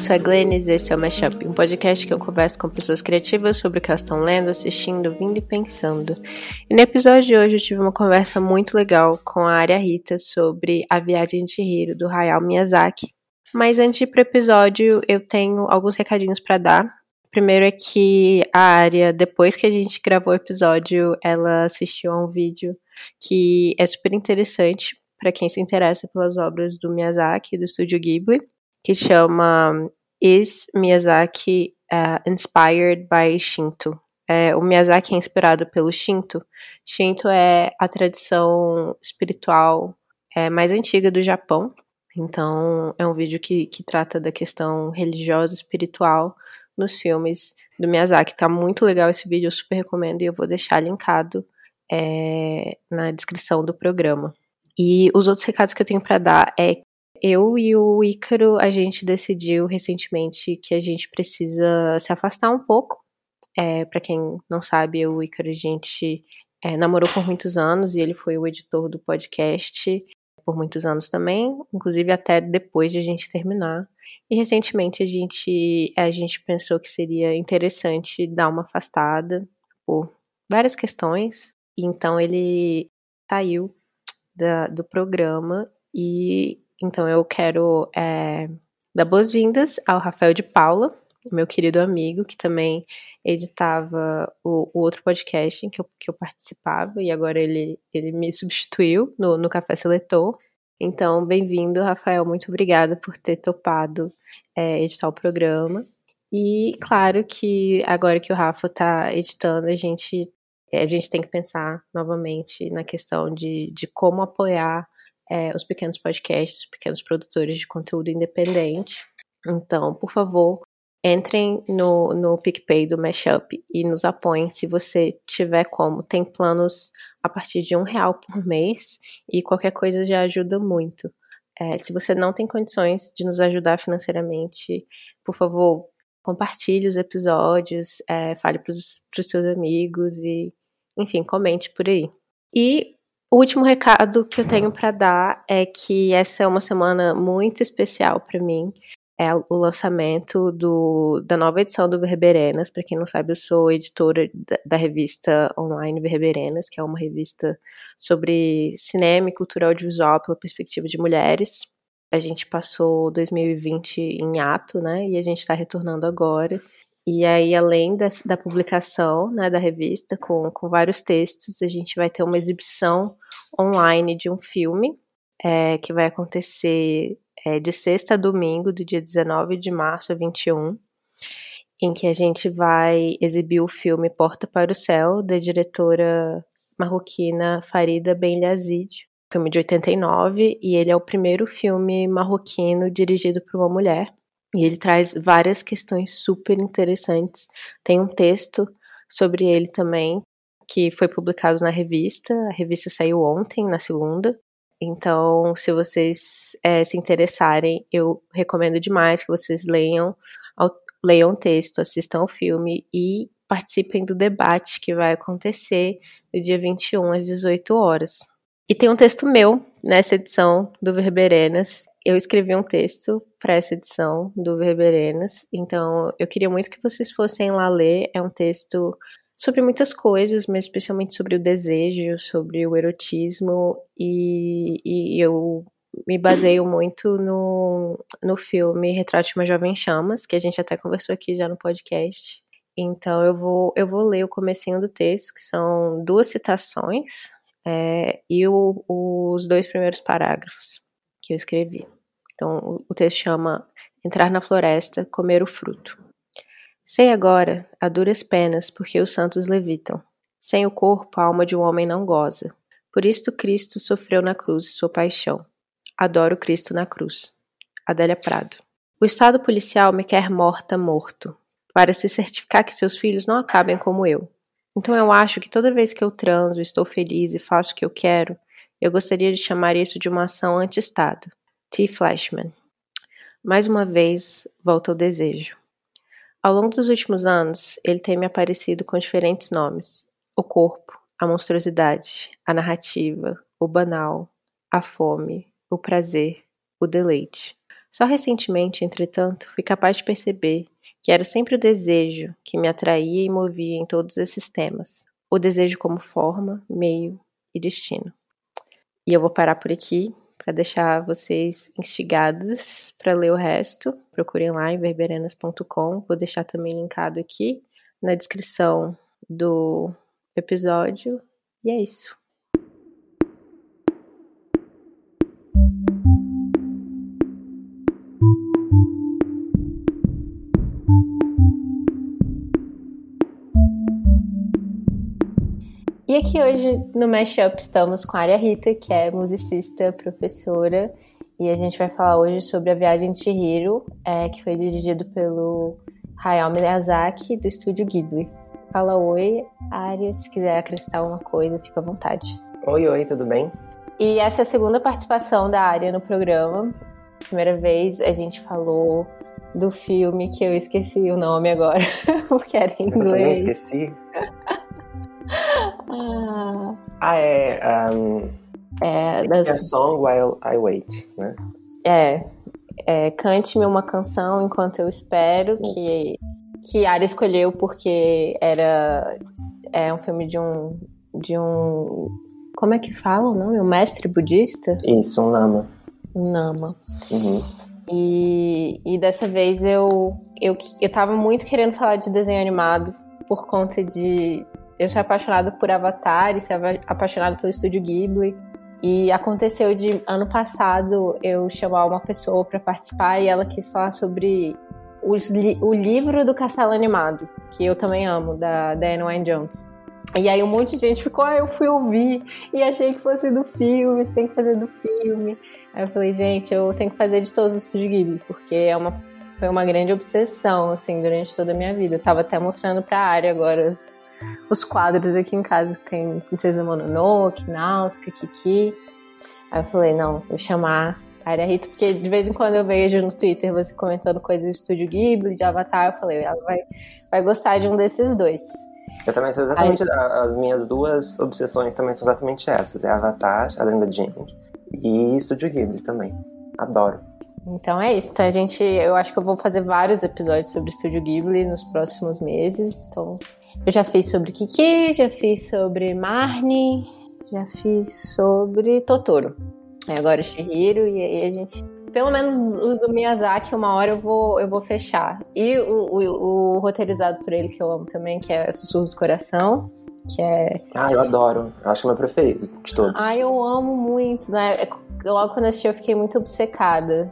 sou a Glennis e esse é o Mashup, um podcast que eu converso com pessoas criativas sobre o que elas estão lendo, assistindo, vindo e pensando. E no episódio de hoje eu tive uma conversa muito legal com a Arya Rita sobre A Viagem de Hiro, do Hayao Miyazaki. Mas antes de ir pro episódio, eu tenho alguns recadinhos para dar. Primeiro é que a Arya, depois que a gente gravou o episódio, ela assistiu a um vídeo que é super interessante para quem se interessa pelas obras do Miyazaki, do estúdio Ghibli que chama Is Miyazaki uh, Inspired by Shinto? É, o Miyazaki é inspirado pelo Shinto. Shinto é a tradição espiritual é, mais antiga do Japão. Então, é um vídeo que, que trata da questão religiosa espiritual nos filmes do Miyazaki. Tá muito legal esse vídeo, eu super recomendo e eu vou deixar linkado é, na descrição do programa. E os outros recados que eu tenho para dar é eu e o Ícaro, a gente decidiu recentemente que a gente precisa se afastar um pouco. É, para quem não sabe, eu e o Ícaro, a gente é, namorou por muitos anos e ele foi o editor do podcast por muitos anos também, inclusive até depois de a gente terminar. E recentemente a gente, a gente pensou que seria interessante dar uma afastada por várias questões. Então ele saiu da, do programa e então eu quero é, dar boas-vindas ao Rafael de Paula, meu querido amigo, que também editava o, o outro podcast em que eu, que eu participava, e agora ele, ele me substituiu no, no Café Seletor. Então, bem-vindo, Rafael. Muito obrigada por ter topado é, editar o programa. E claro que agora que o Rafa está editando, a gente, a gente tem que pensar novamente na questão de, de como apoiar é, os pequenos podcasts, os pequenos produtores de conteúdo independente. Então, por favor, entrem no, no PicPay do Mashup e nos apoiem se você tiver como. Tem planos a partir de um real por mês e qualquer coisa já ajuda muito. É, se você não tem condições de nos ajudar financeiramente, por favor, compartilhe os episódios, é, fale para os seus amigos e, enfim, comente por aí. E o último recado que eu tenho para dar é que essa é uma semana muito especial para mim. É o lançamento do, da nova edição do Verberenas. Para quem não sabe, eu sou editora da, da, revista online Verberenas, que é uma revista sobre cinema e cultura audiovisual pela perspectiva de mulheres. A gente passou 2020 em ato, né? E a gente está retornando agora. E aí, além da, publicação né, da revista, com, com vários textos, a gente vai ter uma exibição online de um filme é, que vai acontecer é, de sexta a domingo, do dia 19 de março a 21, em que a gente vai exibir o filme Porta para o Céu, da diretora marroquina Farida Ben Yazid, filme de 89, e ele é o primeiro filme marroquino dirigido por uma mulher. E ele traz várias questões super interessantes. Tem um texto sobre ele também, que foi publicado na revista. A revista saiu ontem, na segunda. Então, se vocês é, se interessarem, eu recomendo demais que vocês leiam, leiam o texto, assistam o filme e participem do debate que vai acontecer no dia 21 às 18 horas. E tem um texto meu nessa edição do Verberenas. Eu escrevi um texto para essa edição do Verberenas, então eu queria muito que vocês fossem lá ler. É um texto sobre muitas coisas, mas especialmente sobre o desejo, sobre o erotismo, e, e eu me baseio muito no, no filme Retrato de uma Jovem Chamas, que a gente até conversou aqui já no podcast. Então eu vou, eu vou ler o comecinho do texto, que são duas citações é, e o, os dois primeiros parágrafos que eu escrevi. Então, o, texto chama Entrar na floresta, comer o fruto. Sei agora, a duras penas, porque os santos levitam. Sem o corpo, a alma de um homem não goza. Por isto Cristo sofreu na cruz sua paixão. Adoro Cristo na cruz. Adélia Prado. O Estado policial me quer morta, morto, para se certificar que seus filhos não acabem como eu. Então eu acho que toda vez que eu transo, estou feliz e faço o que eu quero, eu gostaria de chamar isso de uma ação anti-Estado. T. Flashman. Mais uma vez, volta ao desejo. Ao longo dos últimos anos, ele tem me aparecido com diferentes nomes: o corpo, a monstruosidade, a narrativa, o banal, a fome, o prazer, o deleite. Só recentemente, entretanto, fui capaz de perceber que era sempre o desejo que me atraía e movia em todos esses temas. O desejo como forma, meio e destino. E eu vou parar por aqui para deixar vocês instigados para ler o resto. Procurem lá em verberenas.com. Vou deixar também linkado aqui na descrição do episódio. E é isso. E aqui hoje no Mashup estamos com a Aria Rita, que é musicista, professora, e a gente vai falar hoje sobre a Viagem de Chihiro, é, que foi dirigido pelo Hayao Miyazaki, do estúdio Ghibli. Fala oi, Aria, se quiser acrescentar alguma coisa, fica à vontade. Oi, oi, tudo bem? E essa é a segunda participação da Aria no programa. Primeira vez a gente falou do filme que eu esqueci o nome agora, porque era em inglês. Eu também esqueci. Ah, é. Um, é das... a Song While I Wait, né? É. é Cante-me uma canção enquanto eu espero, Isso. que, que Ari escolheu porque era é um filme de um. de um. Como é que fala o nome? Um mestre budista? Isso, um lama. Um lama. Uhum. E, e dessa vez eu, eu, eu tava muito querendo falar de desenho animado por conta de eu sou apaixonada por Avatar e sou apaixonada pelo estúdio Ghibli. E aconteceu de ano passado eu chamar uma pessoa para participar e ela quis falar sobre li o livro do Castelo Animado, que eu também amo, da Diane Wynne Jones. E aí um monte de gente ficou, ah, eu fui ouvir e achei que fosse do filme, você tem que fazer do filme. Aí eu falei, gente, eu tenho que fazer de todos os Estúdio Ghibli, porque é uma, foi uma grande obsessão, assim, durante toda a minha vida. Eu tava até mostrando pra área agora os, os quadros aqui em casa tem Princesa Mononoke, Nausica, Kiki. Aí eu falei, não, vou chamar a Aria Rita, porque de vez em quando eu vejo no Twitter você comentando coisas do Estúdio Ghibli, de Avatar, eu falei, ela vai, vai gostar de um desses dois. Eu também sou exatamente, Aí... as minhas duas obsessões também são exatamente essas, é Avatar, a Lenda de Aang, e Estúdio Ghibli também, adoro. Então é isso. Então a gente, eu acho que eu vou fazer vários episódios sobre Estúdio Ghibli nos próximos meses. Então eu já fiz sobre Kiki, já fiz sobre Marnie, já fiz sobre Totoro. É, agora Shihiro, e aí a gente. Pelo menos os do Miyazaki, uma hora eu vou, eu vou fechar. E o, o, o roteirizado por ele, que eu amo também, que é Sussurros do Coração. Que é. Ah, eu adoro. Eu acho que é o meu preferido de todos. Ah, eu amo muito, né? É, logo quando assisti, eu fiquei muito obcecada.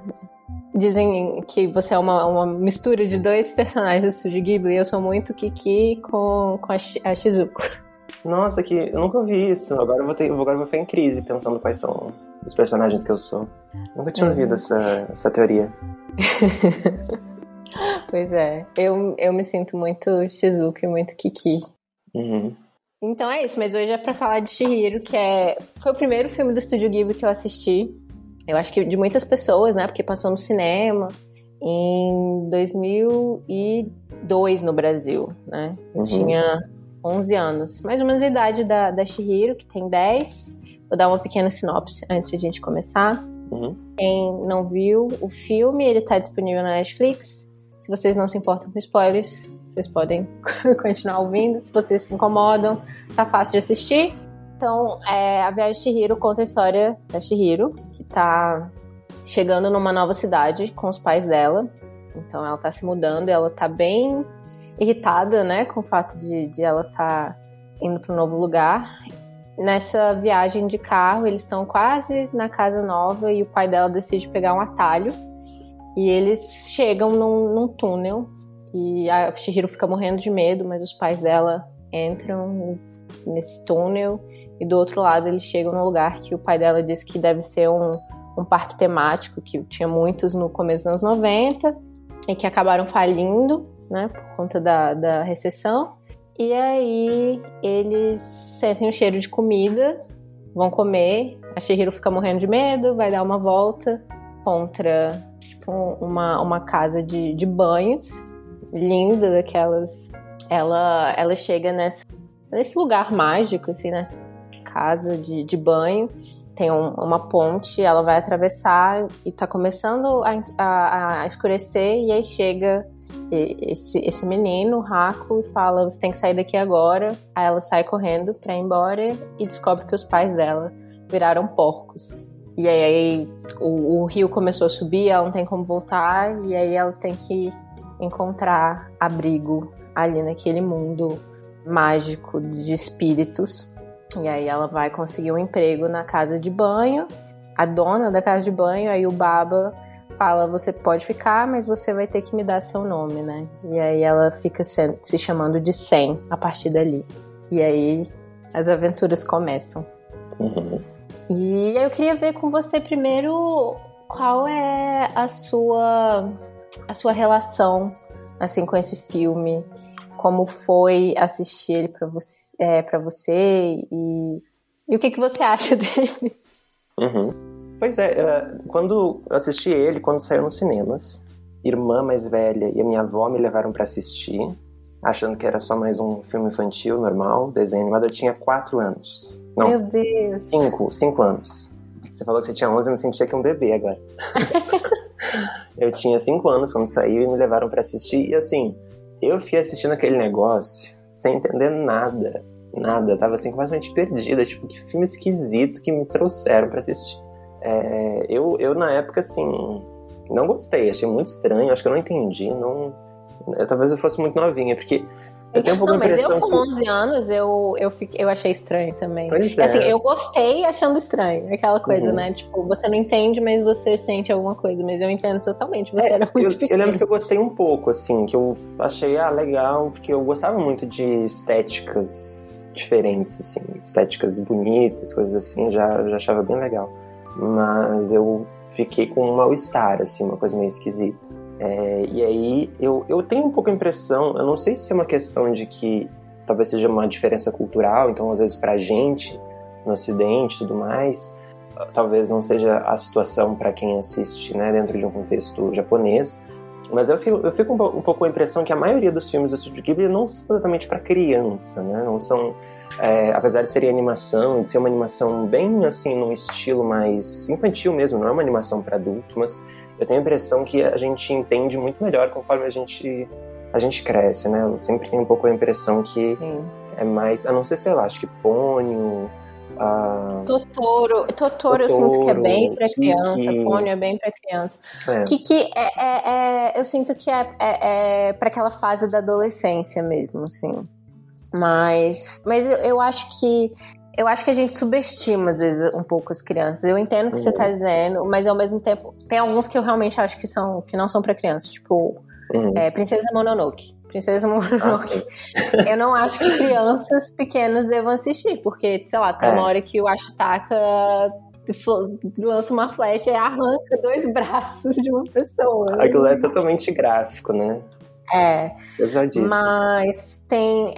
Dizem que você é uma, uma mistura de dois personagens do Studio Ghibli. Eu sou muito Kiki com, com a, a Shizuko. Nossa, que eu nunca vi isso. Agora eu vou ter, agora eu vou ficar em crise pensando quais são os personagens que eu sou. Nunca tinha uhum. ouvido essa, essa teoria. pois é, eu, eu me sinto muito Shizuko e muito Kiki. Uhum. Então é isso, mas hoje é pra falar de Shihiro, que é foi o primeiro filme do Estúdio Ghibli que eu assisti. Eu acho que de muitas pessoas, né? Porque passou no cinema em 2002 no Brasil, né? Eu uhum. tinha 11 anos, mais ou menos a idade da, da Shihiro, que tem 10. Vou dar uma pequena sinopse antes de a gente começar. Uhum. Quem não viu o filme, ele está disponível na Netflix. Se vocês não se importam com spoilers, vocês podem continuar ouvindo. Se vocês se incomodam, tá fácil de assistir. Então, é, a Viagem de Shihiro conta a história da Shihiro, tá chegando numa nova cidade com os pais dela. Então ela tá se mudando, ela tá bem irritada, né, com o fato de, de ela tá indo para um novo lugar. Nessa viagem de carro, eles estão quase na casa nova e o pai dela decide pegar um atalho. E eles chegam num, num túnel e a Shihiro fica morrendo de medo, mas os pais dela entram nesse túnel e do outro lado eles chegam num lugar que o pai dela disse que deve ser um, um parque temático, que tinha muitos no começo dos anos 90 e que acabaram falindo, né, por conta da, da recessão. E aí eles sentem o cheiro de comida, vão comer, a Shihiro fica morrendo de medo, vai dar uma volta contra tipo, uma, uma casa de, de banhos, linda daquelas. Ela, ela chega nessa, nesse lugar mágico, assim, nessa casa de, de banho. tem um, uma ponte, ela vai atravessar e tá começando a, a, a escurecer, e aí chega esse, esse menino, Raco, e fala: Você tem que sair daqui agora. Aí ela sai correndo pra ir embora e descobre que os pais dela viraram porcos. E aí o, o rio começou a subir, ela não tem como voltar, e aí ela tem que encontrar abrigo ali naquele mundo mágico de espíritos. E aí ela vai conseguir um emprego na casa de banho. A dona da casa de banho, aí o Baba fala: Você pode ficar, mas você vai ter que me dar seu nome, né? E aí ela fica se, se chamando de Sam a partir dali. E aí as aventuras começam. Uhum. E eu queria ver com você primeiro qual é a sua a sua relação assim com esse filme, como foi assistir ele para você, é, para você e, e o que que você acha dele? Uhum. Pois é, quando eu assisti ele, quando saiu nos cinemas, irmã mais velha e a minha avó me levaram para assistir, achando que era só mais um filme infantil normal, desenho animado. Eu tinha quatro anos. Não, Meu Deus! Cinco, cinco anos. Você falou que você tinha 11, eu me sentia que um bebê agora. eu tinha cinco anos quando saiu e me levaram para assistir. E assim, eu fui assistindo aquele negócio sem entender nada. Nada. Eu tava assim completamente perdida. Tipo, que filme esquisito que me trouxeram para assistir. É, eu, eu, na época, assim, não gostei, achei muito estranho, acho que eu não entendi, não... Eu, talvez eu fosse muito novinha, porque eu tenho um pouco não, mas eu com 11 anos, eu, eu, fiquei, eu achei estranho também. Pois é. Assim, eu gostei achando estranho, aquela coisa, uhum. né? Tipo, você não entende, mas você sente alguma coisa. Mas eu entendo totalmente, você é, era muito eu, eu, lembro que eu gostei um pouco, assim, que eu achei, ah, legal, porque eu gostava muito de estéticas diferentes, assim, estéticas bonitas, coisas assim, já, já achava bem legal mas eu fiquei com um mal-estar, assim, uma coisa meio esquisita. É, e aí eu, eu tenho um pouco a impressão, eu não sei se é uma questão de que talvez seja uma diferença cultural, então às vezes pra gente no ocidente e tudo mais, talvez não seja a situação para quem assiste né, dentro de um contexto japonês, mas eu fico, eu fico um, um, pouco com a impressão que a maioria dos filmes do Studio Ghibli não são exatamente para criança, né? Não são, é, apesar de serem animação, de ser uma animação bem assim num estilo mais infantil mesmo, não é uma animação para adulto, mas eu tenho a impressão que a gente entende muito melhor conforme a gente a gente cresce, né? Eu sempre tenho um pouco a impressão que Sim. é mais, a não ser sei lá, acho que Pônio ah, Totoro. Totoro, Totoro, eu sinto que é bem para criança, Kiki. Pônio é bem para criança. É. Kiki é, é, é, eu sinto que é, é, é para aquela fase da adolescência mesmo, assim. Mas, mas eu, eu, acho que eu acho que a gente subestima às vezes um pouco as crianças. Eu entendo o que uhum. você tá dizendo, mas ao mesmo tempo tem alguns que eu realmente acho que são que não são para crianças, tipo uhum. é, Princesa Mononoke. Princesa Mononoke. Ah, eu não acho que crianças pequenas devam assistir, porque, sei lá, tem é. uma hora que o Ashitaka lança uma flecha e arranca dois braços de uma pessoa. Aquilo é totalmente gráfico, né? É. Pesadíssimo. Mas tem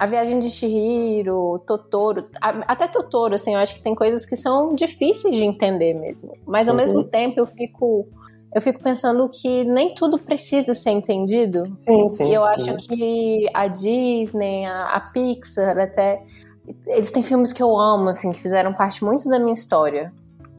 a Viagem de Chihiro, Totoro, até Totoro, assim, eu acho que tem coisas que são difíceis de entender mesmo. Mas ao uhum. mesmo tempo eu fico eu fico pensando que nem tudo precisa ser entendido. Sim, sim. E eu acho que a Disney, a, a, Pixar, até. Eles têm filmes que eu amo, assim, que fizeram parte muito da minha história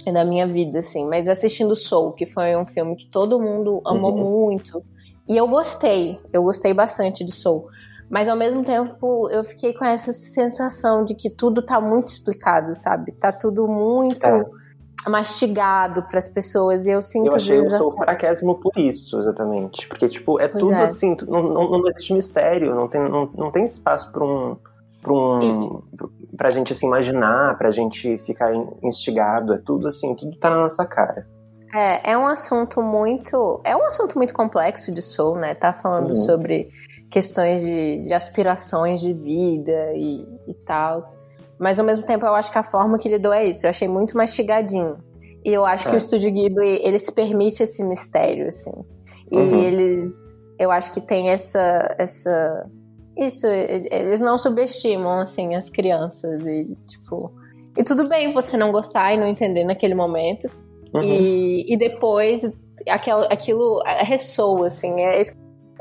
e da minha vida, assim. Mas assistindo Soul, que foi um filme que todo mundo amou uhum. muito. E eu gostei, eu gostei bastante de Soul. Mas ao mesmo tempo eu fiquei com essa sensação de que tudo tá muito explicado, sabe? Tá tudo muito. É mastigado para as pessoas. E eu sinto Eu achei vezes, o Soul fraquésimo por isso, exatamente. Porque, tipo, é pois tudo é. assim, não, não, não, existe mistério, não tem, não, não tem espaço para um. Pra, um, e... pra gente assim, imaginar, pra gente ficar instigado, é tudo assim, tudo tá na nossa cara. É, é um assunto muito. É um assunto muito complexo de Soul, né? Tá falando uhum. sobre questões de, de aspirações de vida e, e tal. Mas ao mesmo tempo eu acho que a forma que ele deu é isso. Eu achei muito mastigadinho. E eu acho é. que o Estúdio Ghibli, ele se permite esse mistério, assim. E uhum. eles, eu acho que tem essa, essa, isso, eles não subestimam, assim, as crianças e, tipo... E tudo bem você não gostar e não entender naquele momento. Uhum. E, e depois aquilo, aquilo ressoa, assim. É,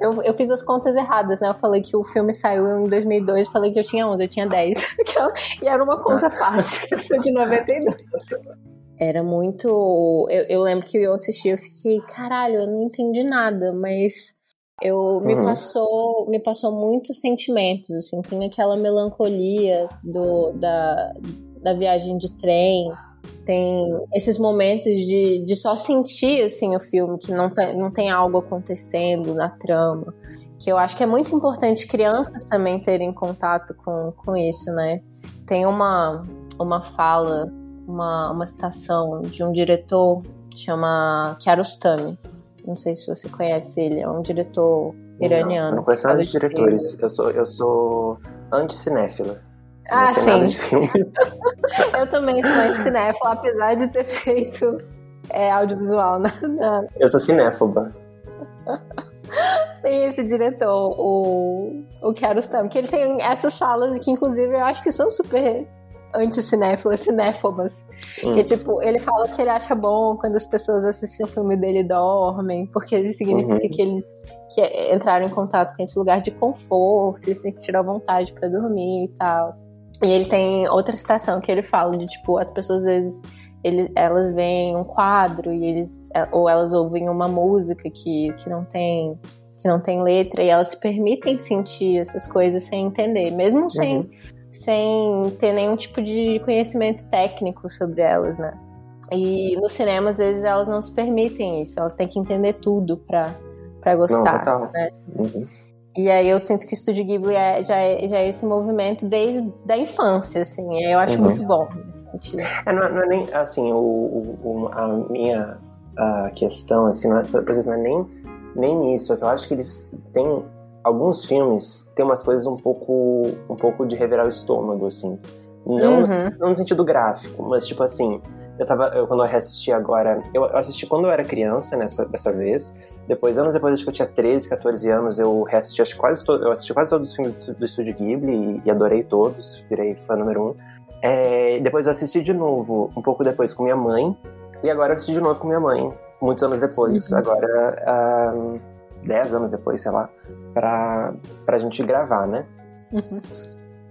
Eu, eu fiz as contas erradas, né? Eu falei que o filme saiu em 2002, falei que eu tinha 11, eu tinha 10. e era uma conta fácil, eu sou de 92. Era muito. Eu, eu lembro que eu assisti, eu fiquei, caralho, eu não entendi nada, mas eu me uhum. passou me passou muitos sentimentos assim tem aquela melancolia do da, da viagem de trem tem esses momentos de, de só sentir assim o filme que não tem, não tem algo acontecendo na trama que eu acho que é muito importante crianças também terem contato com, com isso né tem uma uma fala uma, uma citação de um diretor chama Kiarostami não sei se você conhece ele, é um diretor iraniano. Não, não conheço nada de diretores. Eu sou, eu sou anti-cinéfila. Ah, sim. eu também sou anti-cinéfila, apesar de ter feito é, audiovisual. Na, na... Eu sou cinéfoba. tem esse diretor, o, o Kiarostami, que ele tem essas falas que, inclusive, eu acho que são super anti-cinéfilas, cinéfobas. Hum. Que, tipo, ele fala que ele acha bom quando as pessoas assistem o filme dele e dormem, porque isso significa uhum. que eles que entraram em contato com esse lugar de conforto, e sentiram a vontade para dormir e tal. E ele tem outra citação que ele fala de, tipo, as pessoas às vezes ele, elas veem um quadro e eles ou elas ouvem uma música que, que não tem que não tem letra e elas se permitem sentir essas coisas sem entender, mesmo uhum. sem sem ter nenhum tipo de conhecimento técnico sobre elas, né? E no cinema, às vezes, elas não se permitem isso, elas têm que entender tudo pra, pra gostar, não, né? Uhum. E aí eu sinto que o Estúdio Ghibli é, já, é, já é esse movimento desde a infância, assim, eu acho uhum. muito bom. É, não, não, é nem, assim, o, o, a minha a questão, assim, não é, não é nem, nem nisso, é eu acho que eles têm alguns filmes têm umas coisas um pouco um pouco de revirar o estômago assim não, uhum. não no sentido gráfico mas tipo assim eu tava eu, quando eu reassisti agora eu, assisti quando eu era criança nessa dessa vez depois anos depois acho que eu tinha 13 14 anos eu reassisti acho, quase to, eu assisti quase todos os filmes do, do estúdio Ghibli e, e, adorei todos virei fã número um é, depois eu assisti de novo um pouco depois com minha mãe e agora eu assisti de novo com minha mãe muitos anos depois uhum. agora um, 10 anos depois, sei lá, pra, pra gente gravar, né? Uhum.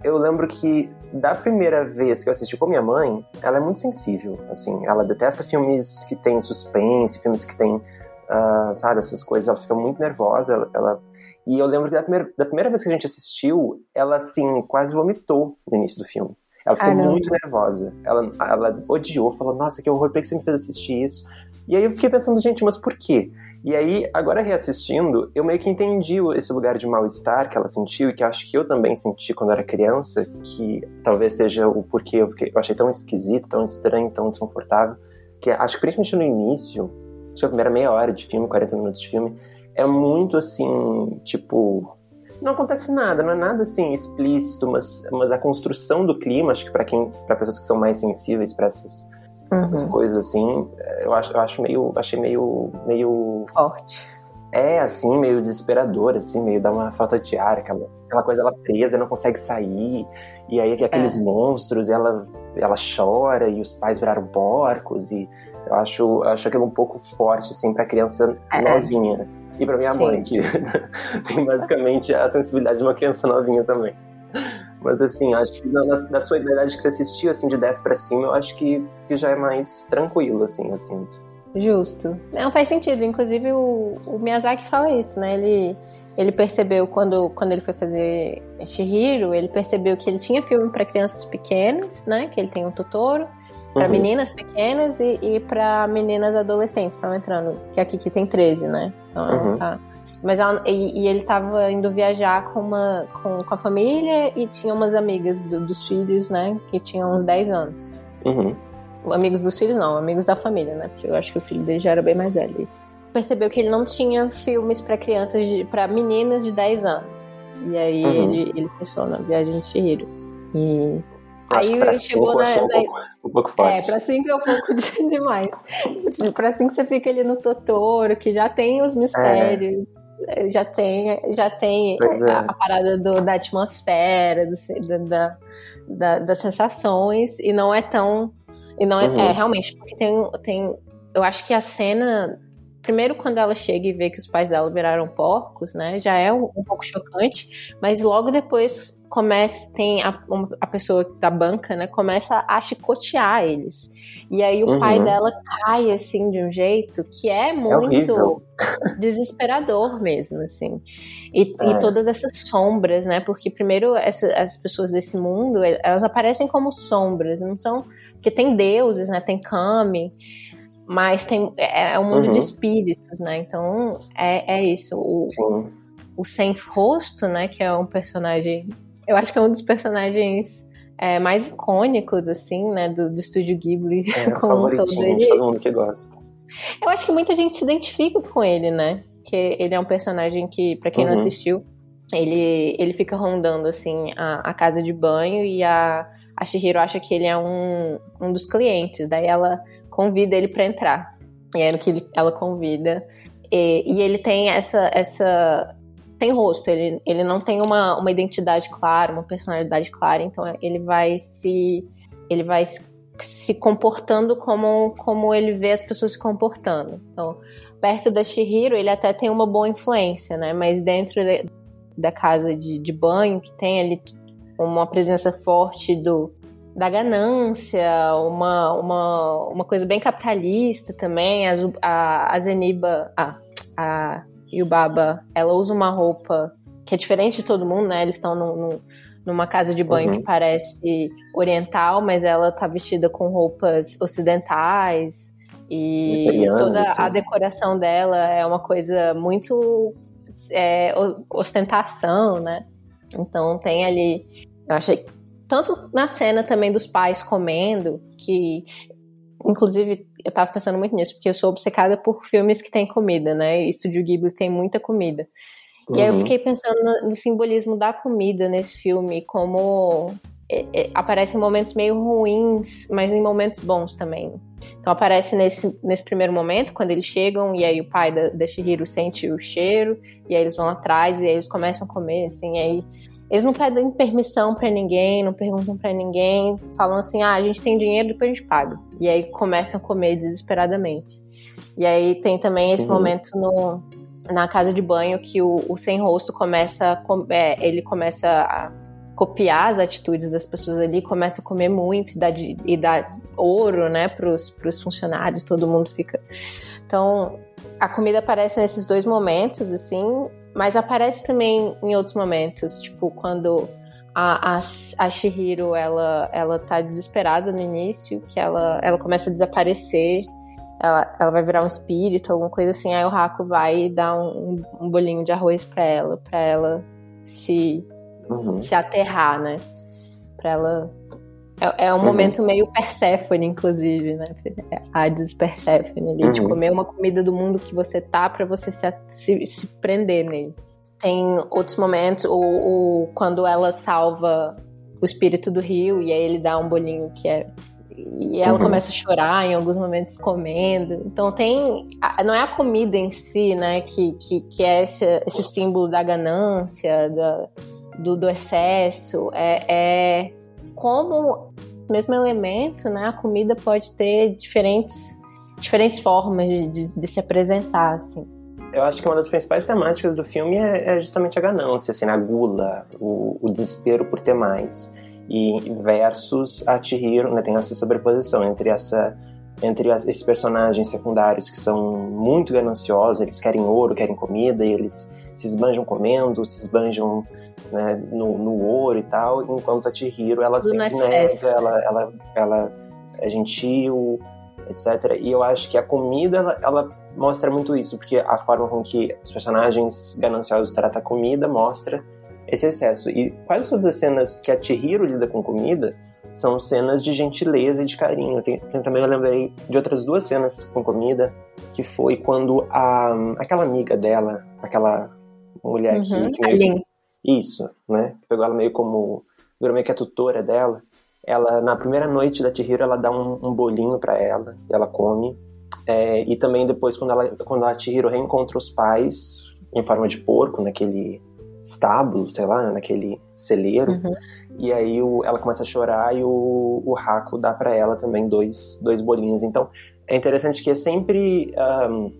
Eu lembro que da primeira vez que eu assisti com minha mãe, ela é muito sensível, assim, ela detesta filmes que tem suspense, filmes que tem, uh, sabe, essas coisas, ela fica muito nervosa, ela, ela... E eu lembro que da primeira, da primeira vez que a gente assistiu, ela, assim, quase vomitou no início do filme. Ela ficou ah, muito nervosa. Ela, ela odiou, falou, nossa, que horror, por que você me fez assistir isso? E aí eu fiquei pensando, gente, mas por quê? E aí, agora reassistindo, eu meio que entendi esse lugar de mal-estar que ela sentiu e que acho que eu também senti quando era criança, que talvez seja o porquê eu, eu achei tão esquisito, tão estranho, tão desconfortável, que acho que principalmente no início, acho que a primeira meia hora de filme, 40 minutos de filme, é muito assim, tipo, não acontece nada, não é nada assim explícito, mas, mas a construção do clima, acho que para quem, para pessoas que são mais sensíveis para essas uhum. essas coisas assim, eu acho, eu acho meio, achei meio, meio forte. É, assim, meio desesperador, assim, meio dá uma falta de ar, aquela, aquela coisa ela presa, não consegue sair, e aí aqueles é. monstros, ela, ela chora, e os pais viraram porcos, e eu acho, eu acho aquilo um pouco forte, assim, pra criança é. novinha. E pra minha Sim. mãe, que tem basicamente a sensibilidade de uma criança novinha também. Mas assim, acho que na, da sua idade que você assistiu, assim, de 10 para cima, eu acho que, que já é mais tranquilo, assim, assim. Justo. Não, faz sentido. Inclusive, o, o Miyazaki fala isso, né? Ele, ele percebeu, quando, quando ele foi fazer Shihiro, ele percebeu que ele tinha filme para crianças pequenas, né? Que ele tem um Totoro. Para uhum. meninas pequenas e, e para meninas adolescentes estão entrando. Que aqui que tem 13, né? Então, uhum. tá mas ela, e, e, ele estava indo viajar com, uma, com, com, a família e tinha umas amigas do, dos filhos, né? Que tinham uns 10 anos. Uhum. Amigos dos filhos, não, amigos da família, né? Porque eu acho que o filho dele já era bem mais velho. Percebeu que ele não tinha filmes para crianças, para meninas de 10 anos. E aí uhum. ele, ele pensou na viagem de Chihiro. E Aí pra chegou na, na... Um, pouco, um pouco forte. É, pra 5 é um pouco de, demais. pra 5 você fica ali no Totoro, que já tem os mistérios. É já tem, já tem é. a, a, parada do, da atmosfera, do, da, da, das sensações, e não é tão. E não é, uhum. é, realmente, porque tem, tem. Eu acho que a cena primeiro quando ela chega e vê que os pais dela viraram porcos, né, já é um, um pouco chocante, mas logo depois começa, tem a, a pessoa da banca, né, começa a chicotear eles. E aí o uhum. pai dela cai, assim, de um jeito que é, é muito é desesperador mesmo, assim. E, é. e, todas essas sombras, né, porque primeiro essa, as pessoas desse mundo, elas aparecem como sombras, não são... Porque tem deuses, né, tem Kami, mas tem, é, é um mundo uhum. de espíritos, né, então é, é isso. O, o sem rosto, né, que é um personagem eu acho que é um dos personagens é, mais icônicos, assim, né, do, do estúdio Ghibli. É, como um todo. Ele... de todo mundo que gosta. Eu acho que muita gente se identifica com ele, né? Que ele é um personagem que, para quem uhum. não assistiu, ele, ele fica rondando, assim, a, a casa de banho e a, a Shihiro acha que ele é um, um dos clientes. Daí ela convida ele para entrar. E é que ela convida. E, e ele tem essa, essa tem rosto, ele, ele não tem uma, uma identidade clara, uma personalidade clara, então ele vai se ele vai se comportando como, como ele vê as pessoas se comportando. Então, perto da Shihiro, ele até tem uma boa influência, né? Mas dentro de, da casa de, de banho, que tem ali uma presença forte do, da ganância, uma, uma, uma coisa bem capitalista também. A, a, a Zeniba, a, a e o Baba, ela usa uma roupa que é diferente de todo mundo, né? Eles estão numa casa de banho uhum. que parece oriental, mas ela tá vestida com roupas ocidentais. E toda assim. a decoração dela é uma coisa muito é, ostentação, né? Então tem ali. Eu achei. Tanto na cena também dos pais comendo, que Inclusive, eu tava pensando muito nisso, porque eu sou obcecada por filmes que tem comida, né? E Studio Ghibli tem muita comida. Uhum. E aí eu uhum. fiquei pensando no, no, simbolismo da comida nesse filme, como é, é, aparece em momentos meio ruins, mas em momentos bons também. Então aparece nesse, nesse primeiro momento, quando eles chegam, e aí o pai da, da Shihiro sente o cheiro, e aí eles vão atrás, e aí eles começam a comer, assim, aí eles não pedem permissão para ninguém, não perguntam para ninguém, falam assim: ah, a gente tem dinheiro, depois a gente paga. E aí começam a comer desesperadamente. E aí tem também esse uhum. momento no, na casa de banho que o, o sem rosto começa, a, é, ele começa a copiar as atitudes das pessoas ali, começa a comer muito e dá, e dá ouro, né, pros, pros funcionários, todo mundo fica. Então, a comida aparece nesses dois momentos, assim, mas aparece também em outros momentos, tipo quando a, a, a Shihiro ela, ela tá desesperada no início, que ela, ela começa a desaparecer, ela, ela vai virar um espírito, alguma coisa assim, aí o Raku vai dar um, um bolinho de arroz para ela, para ela se, uhum. se aterrar, né? Pra ela é, é um uhum. momento meio Perséfone, inclusive, né? Hades Perséfone ali, uhum. de comer uma comida do mundo que você tá para você se, se, se, prender nele. Tem outros momentos, o, quando ela salva o espírito do rio e aí ele dá um bolinho que é e ela uhum. começa a chorar em alguns momentos comendo. Então tem. Não é a comida em si, né, que, que, que é esse, esse símbolo da ganância, da, do, do excesso. É, é como mesmo elemento, né, a comida pode ter diferentes, diferentes formas de, de, de, se apresentar, assim. Eu acho que uma das principais temáticas do filme é, é justamente a ganância, assim, a gula, o, o, desespero por ter mais. E versus a Chihiro, né, tem essa sobreposição entre essa entre esses personagens secundários que são muito gananciosos, eles querem ouro, querem comida, e eles se esbanjam comendo, se esbanjam né, no, no, ouro e tal, enquanto a Chihiro, ela sempre nega, ela, ela, ela é gentil, etc. E eu acho que a comida, ela, ela, mostra muito isso, porque a forma com que os personagens gananciosos tratam a comida mostra esse excesso. E quase todas as cenas que a Chihiro lida com comida são cenas de gentileza e de carinho. Tem, tem, também eu lembrei de outras duas cenas com comida, que foi quando a, aquela amiga dela, aquela mulher uhum, que, que meio, isso, né? Pegou ela meio como. Virou meio que a tutora dela. Ela, na primeira noite da Chihiro, ela dá um, um bolinho para ela, ela come. É, e também depois, quando, ela, quando a Chihiro reencontra os pais em forma de porco, naquele estábulo, sei lá, naquele celeiro. Uhum. E aí o, ela começa a chorar e o, o Haku dá para ela também dois, dois bolinhos. Então é interessante que é sempre. Um,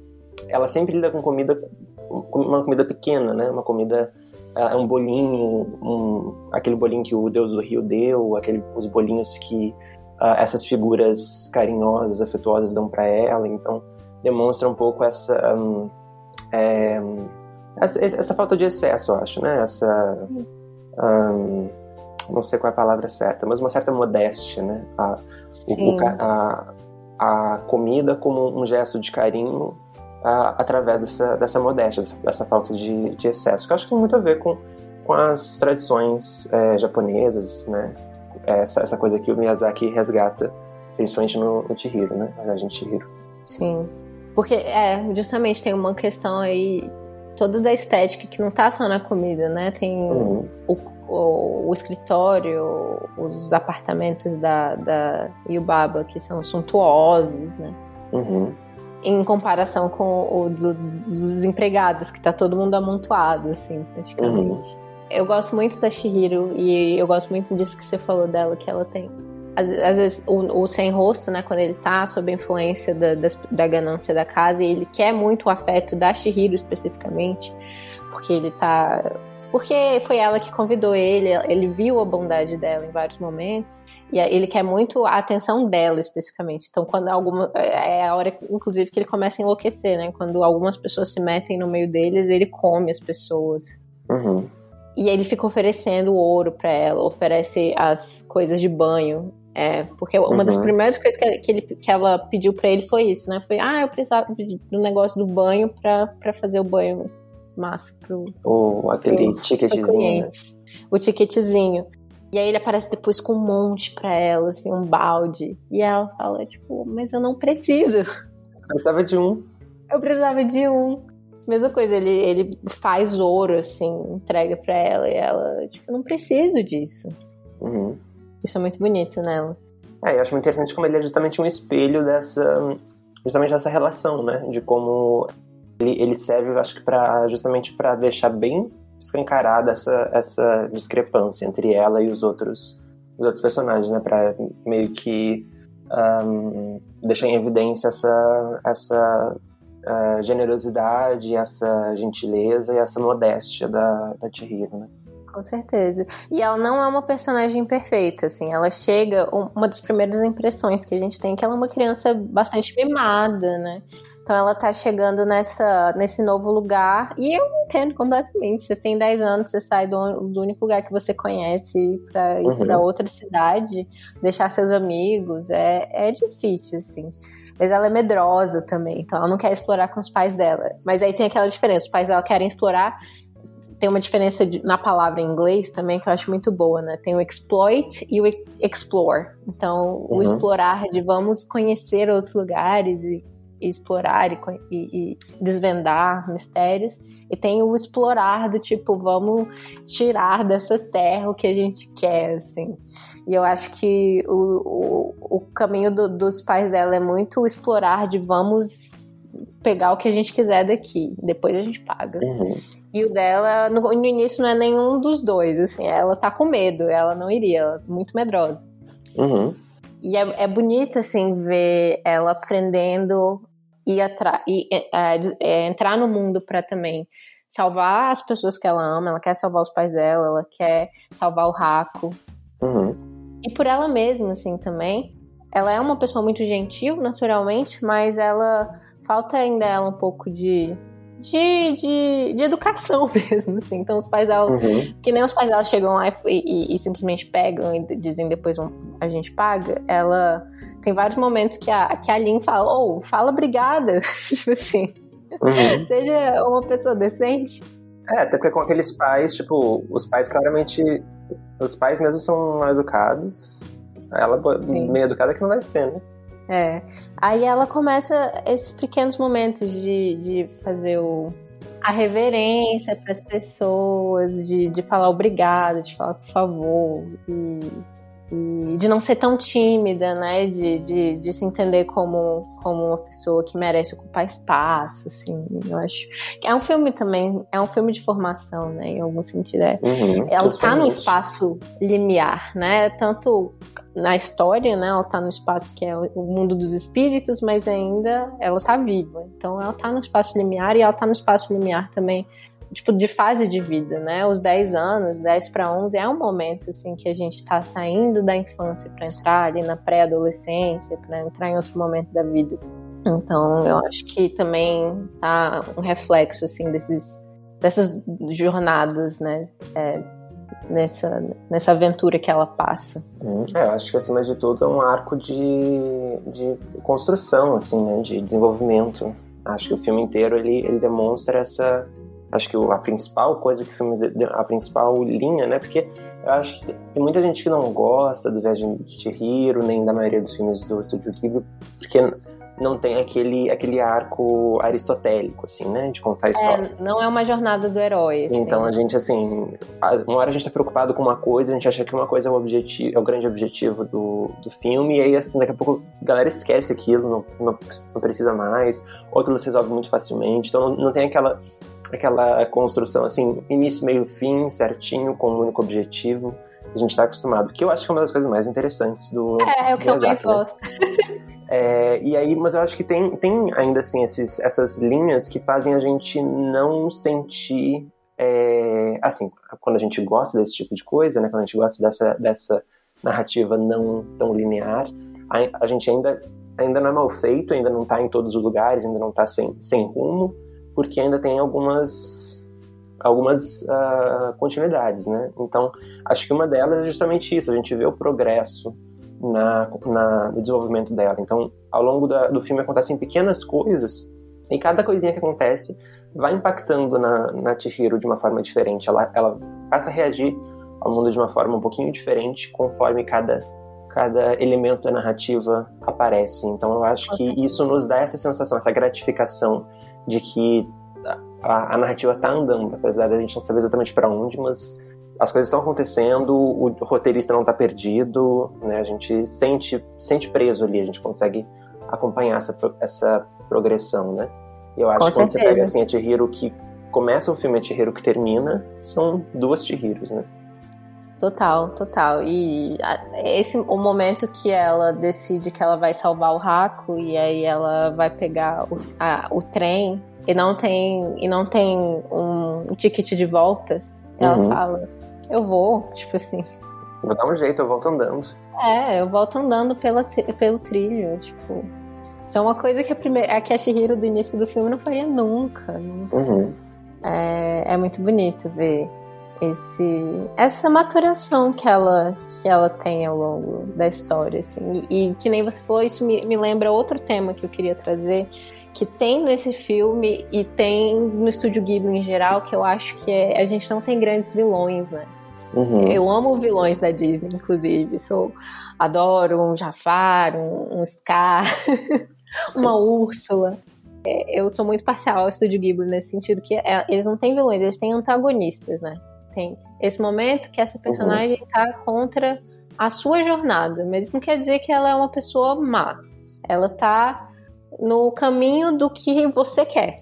ela sempre lida com comida, uma comida pequena, né? Uma comida uh, um bolinho, um, aquele bolinho que o deus do rio deu, aquele, os bolinhos que uh, essas figuras carinhosas, afetuosas dão para ela. Então demonstra um pouco essa, um, é, essa, essa falta de excesso, eu acho, né? Essa um, não sei qual é a palavra certa, mas uma certa modéstia, né? A, o, a, a comida como um gesto de carinho a, através dessa, dessa modéstia, dessa, dessa falta de, de, excesso, que eu acho que tem muito a ver com, com as tradições é, japonesas, né? Essa, essa coisa que o Miyazaki resgata, principalmente no, no Chihiro, né? A gente Chihiro. Sim. Porque, é, justamente tem uma questão aí toda da estética que não tá só na comida, né? Tem uhum. o, o, o, escritório, os apartamentos da, da Yubaba, que são suntuosos, né? Uhum. Em comparação com o do, dos empregados, que tá todo mundo amontoado, assim, praticamente. Uhum. Eu gosto muito da Shihiro e eu gosto muito disso que você falou dela, que ela tem às, às, vezes o, o, sem rosto, né, quando ele tá sob a influência da, da, da, ganância da casa, e ele quer muito o afeto da Shihiro especificamente, porque ele tá porque foi ela que convidou ele, ele viu a bondade dela em vários momentos. E ele quer muito a atenção dela especificamente. Então, quando alguma. É a hora, inclusive, que ele começa a enlouquecer, né? Quando algumas pessoas se metem no meio deles, ele come as pessoas. Uhum. E ele fica oferecendo ouro para ela, oferece as coisas de banho. É, porque uma uhum. das primeiras coisas que, que, ele, que ela pediu para ele foi isso, né? Foi, ah, eu precisava do negócio do banho para fazer o banho massa pro. Ou aquele pro, ticketzinho. Pro o ticketzinho. E aí ele aparece depois com um monte pra ela, assim, um balde. E ela fala, tipo, mas eu não preciso. Eu precisava de um. Eu precisava de um. Mesma coisa, ele, ele faz ouro, assim, entrega pra ela. E ela, tipo, eu não preciso disso. Uhum. Isso é muito bonito nela. É, eu acho muito interessante como ele é justamente um espelho dessa. Justamente dessa relação, né? De como ele, ele serve, acho que, para justamente para deixar bem escancarada essa, essa discrepância entre ela e os outros, os outros personagens, né? Para meio que um, deixar em evidência essa, essa uh, generosidade, essa gentileza e essa modéstia da, da Chihiro, né? Com certeza. E ela não é uma personagem perfeita, assim. Ela chega. Uma das primeiras impressões que a gente tem é que ela é uma criança bastante mimada, né? Então ela tá chegando nessa, nesse novo lugar. E eu entendo completamente. Você tem 10 anos, você sai do, do único lugar que você conhece para ir uhum. para outra cidade, deixar seus amigos. É, é difícil, assim. Mas ela é medrosa também, então ela não quer explorar com os pais dela. Mas aí tem aquela diferença: os pais dela querem explorar. Tem uma diferença de, na palavra em inglês também que eu acho muito boa, né? Tem o exploit e o explore. Então, uhum. o explorar de vamos conhecer outros lugares e explorar e, e, e, desvendar mistérios. E tem o explorar do tipo, vamos tirar dessa terra o que a gente quer, assim. E eu acho que o, o, o caminho do, dos pais dela é muito explorar de vamos pegar o que a gente quiser daqui, depois a gente paga. Uhum. E o dela, no, no, início, não é nenhum dos dois, assim, ela tá com medo, ela não iria, ela é muito medrosa. Uhum. E é, é bonito, assim, ver ela aprendendo e, e é, é, entrar no mundo para também salvar as pessoas que ela ama, ela quer salvar os pais dela, ela quer salvar o Raco. Uhum. E por ela mesma, assim, também. Ela é uma pessoa muito gentil, naturalmente, mas ela falta ainda ela um pouco de de, de, de, educação mesmo, assim. Então os pais dela, uhum. que nem os pais dela chegam lá e, e, e simplesmente pegam e dizem depois um, a gente paga, ela tem vários momentos que a, que a Lin fala, ou oh, fala obrigada, tipo assim. Uhum. Seja uma pessoa decente. É, até porque com aqueles pais, tipo, os pais claramente. Os pais mesmo são mal educados. Ela Sim. meio educada que não vai ser, né? É. Aí ela começa esses pequenos momentos de, de fazer o, a reverência para as pessoas, de, de falar obrigado, de falar por favor. E, e de não ser tão tímida, né? De, de, de, se entender como, como uma pessoa que merece ocupar espaço, assim. Eu acho que é um filme também, é um filme de formação, né? Em algum sentido. É, uhum, ela está no espaço limiar, né? Tanto na história, né? Ela está no espaço que é o mundo dos espíritos, mas ainda ela está viva. Então ela está no espaço limiar e ela está no espaço limiar também tipo, de fase de vida, né? Os 10 anos, 10 para 11 é um momento assim que a gente está saindo da infância para entrar ali na pré-adolescência, para entrar em outro momento da vida. Então, eu acho que também tá um reflexo assim desses dessas jornadas, né? É, nessa, nessa aventura que ela passa. Hum, é, eu acho que acima de tudo é um arco de, de construção, assim, né? De desenvolvimento. Acho que o filme inteiro ele, ele demonstra essa acho que a principal coisa que o filme, a principal linha, né? Porque eu acho que tem muita gente que não gosta do Viagem de Chihiro, nem da maioria dos filmes do Estúdio Ghibli, porque não tem aquele, aquele arco aristotélico, assim, né? De contar a história. É, não é uma jornada do herói. Assim. Então a gente, assim, uma hora a gente tá preocupado com uma coisa, a gente acha que uma coisa é o, objetivo, é o grande objetivo do, do filme, e aí, assim, daqui a pouco a galera esquece aquilo, não, não, não precisa mais, ou aquilo se resolve muito facilmente, então não, não tem aquela aquela construção assim, início, meio, fim, certinho, com um único objetivo. A gente está acostumado, que eu acho que é uma das coisas mais interessantes do. É, é o que eu mais né? gosto. É, e aí, mas eu acho que tem, tem ainda assim esses, essas linhas que fazem a gente não sentir. É, assim, quando a gente gosta desse tipo de coisa, né? Quando a gente gosta dessa, dessa narrativa não tão linear, a, a gente ainda, ainda não é mal feito, ainda não está em todos os lugares, ainda não está sem, sem rumo, porque ainda tem algumas algumas uh, continuidades, né? Então, acho que uma delas é justamente isso, a gente vê o progresso na, na, no desenvolvimento dela. Então, ao longo da, do filme acontecem pequenas coisas e cada coisinha que acontece vai impactando na, na Chihiro de uma forma diferente. Ela, ela passa a reagir ao mundo de uma forma um pouquinho diferente conforme cada, cada elemento da narrativa aparece. Então, eu acho que isso nos dá essa sensação, essa gratificação de que a, a narrativa está andando, apesar da gente não saber exatamente para onde, mas as coisas estão acontecendo, o roteirista não está perdido, né? A gente sente, sente preso ali, a gente consegue acompanhar essa, essa progressão, né? E eu acho Com que quando certeza. você pega assim a Chihiro que começa o filme e a Chihiro que termina, são duas Chihiros, né? Total, total. E esse o momento que ela decide que ela vai salvar o Raco e aí ela vai pegar o, a, o trem e não tem e não tem um, um ticket de volta, ela uhum. fala: "Eu vou", tipo assim. Vou dar um jeito, eu volto andando. É, eu volto andando pela, pelo trilho, tipo. Isso é uma coisa que a primeira, a que a Shihiro do início do filme não faria nunca. nunca. Uhum. É, é muito bonito ver esse essa maturação que ela que ela tem ao longo da história assim e, e que nem você falou isso me, me lembra outro tema que eu queria trazer que tem nesse filme e tem no estúdio Ghibli em geral que eu acho que é, a gente não tem grandes vilões né uhum. eu amo vilões da Disney inclusive sou adoro um Jafar um, um Scar uma Úrsula é, eu sou muito parcial ao estúdio Ghibli nesse sentido que é, eles não têm vilões, eles têm antagonistas, né? Tem esse momento que essa personagem está uhum. contra a sua jornada, mas isso não quer dizer que ela é uma pessoa má. Ela está no caminho do que você quer.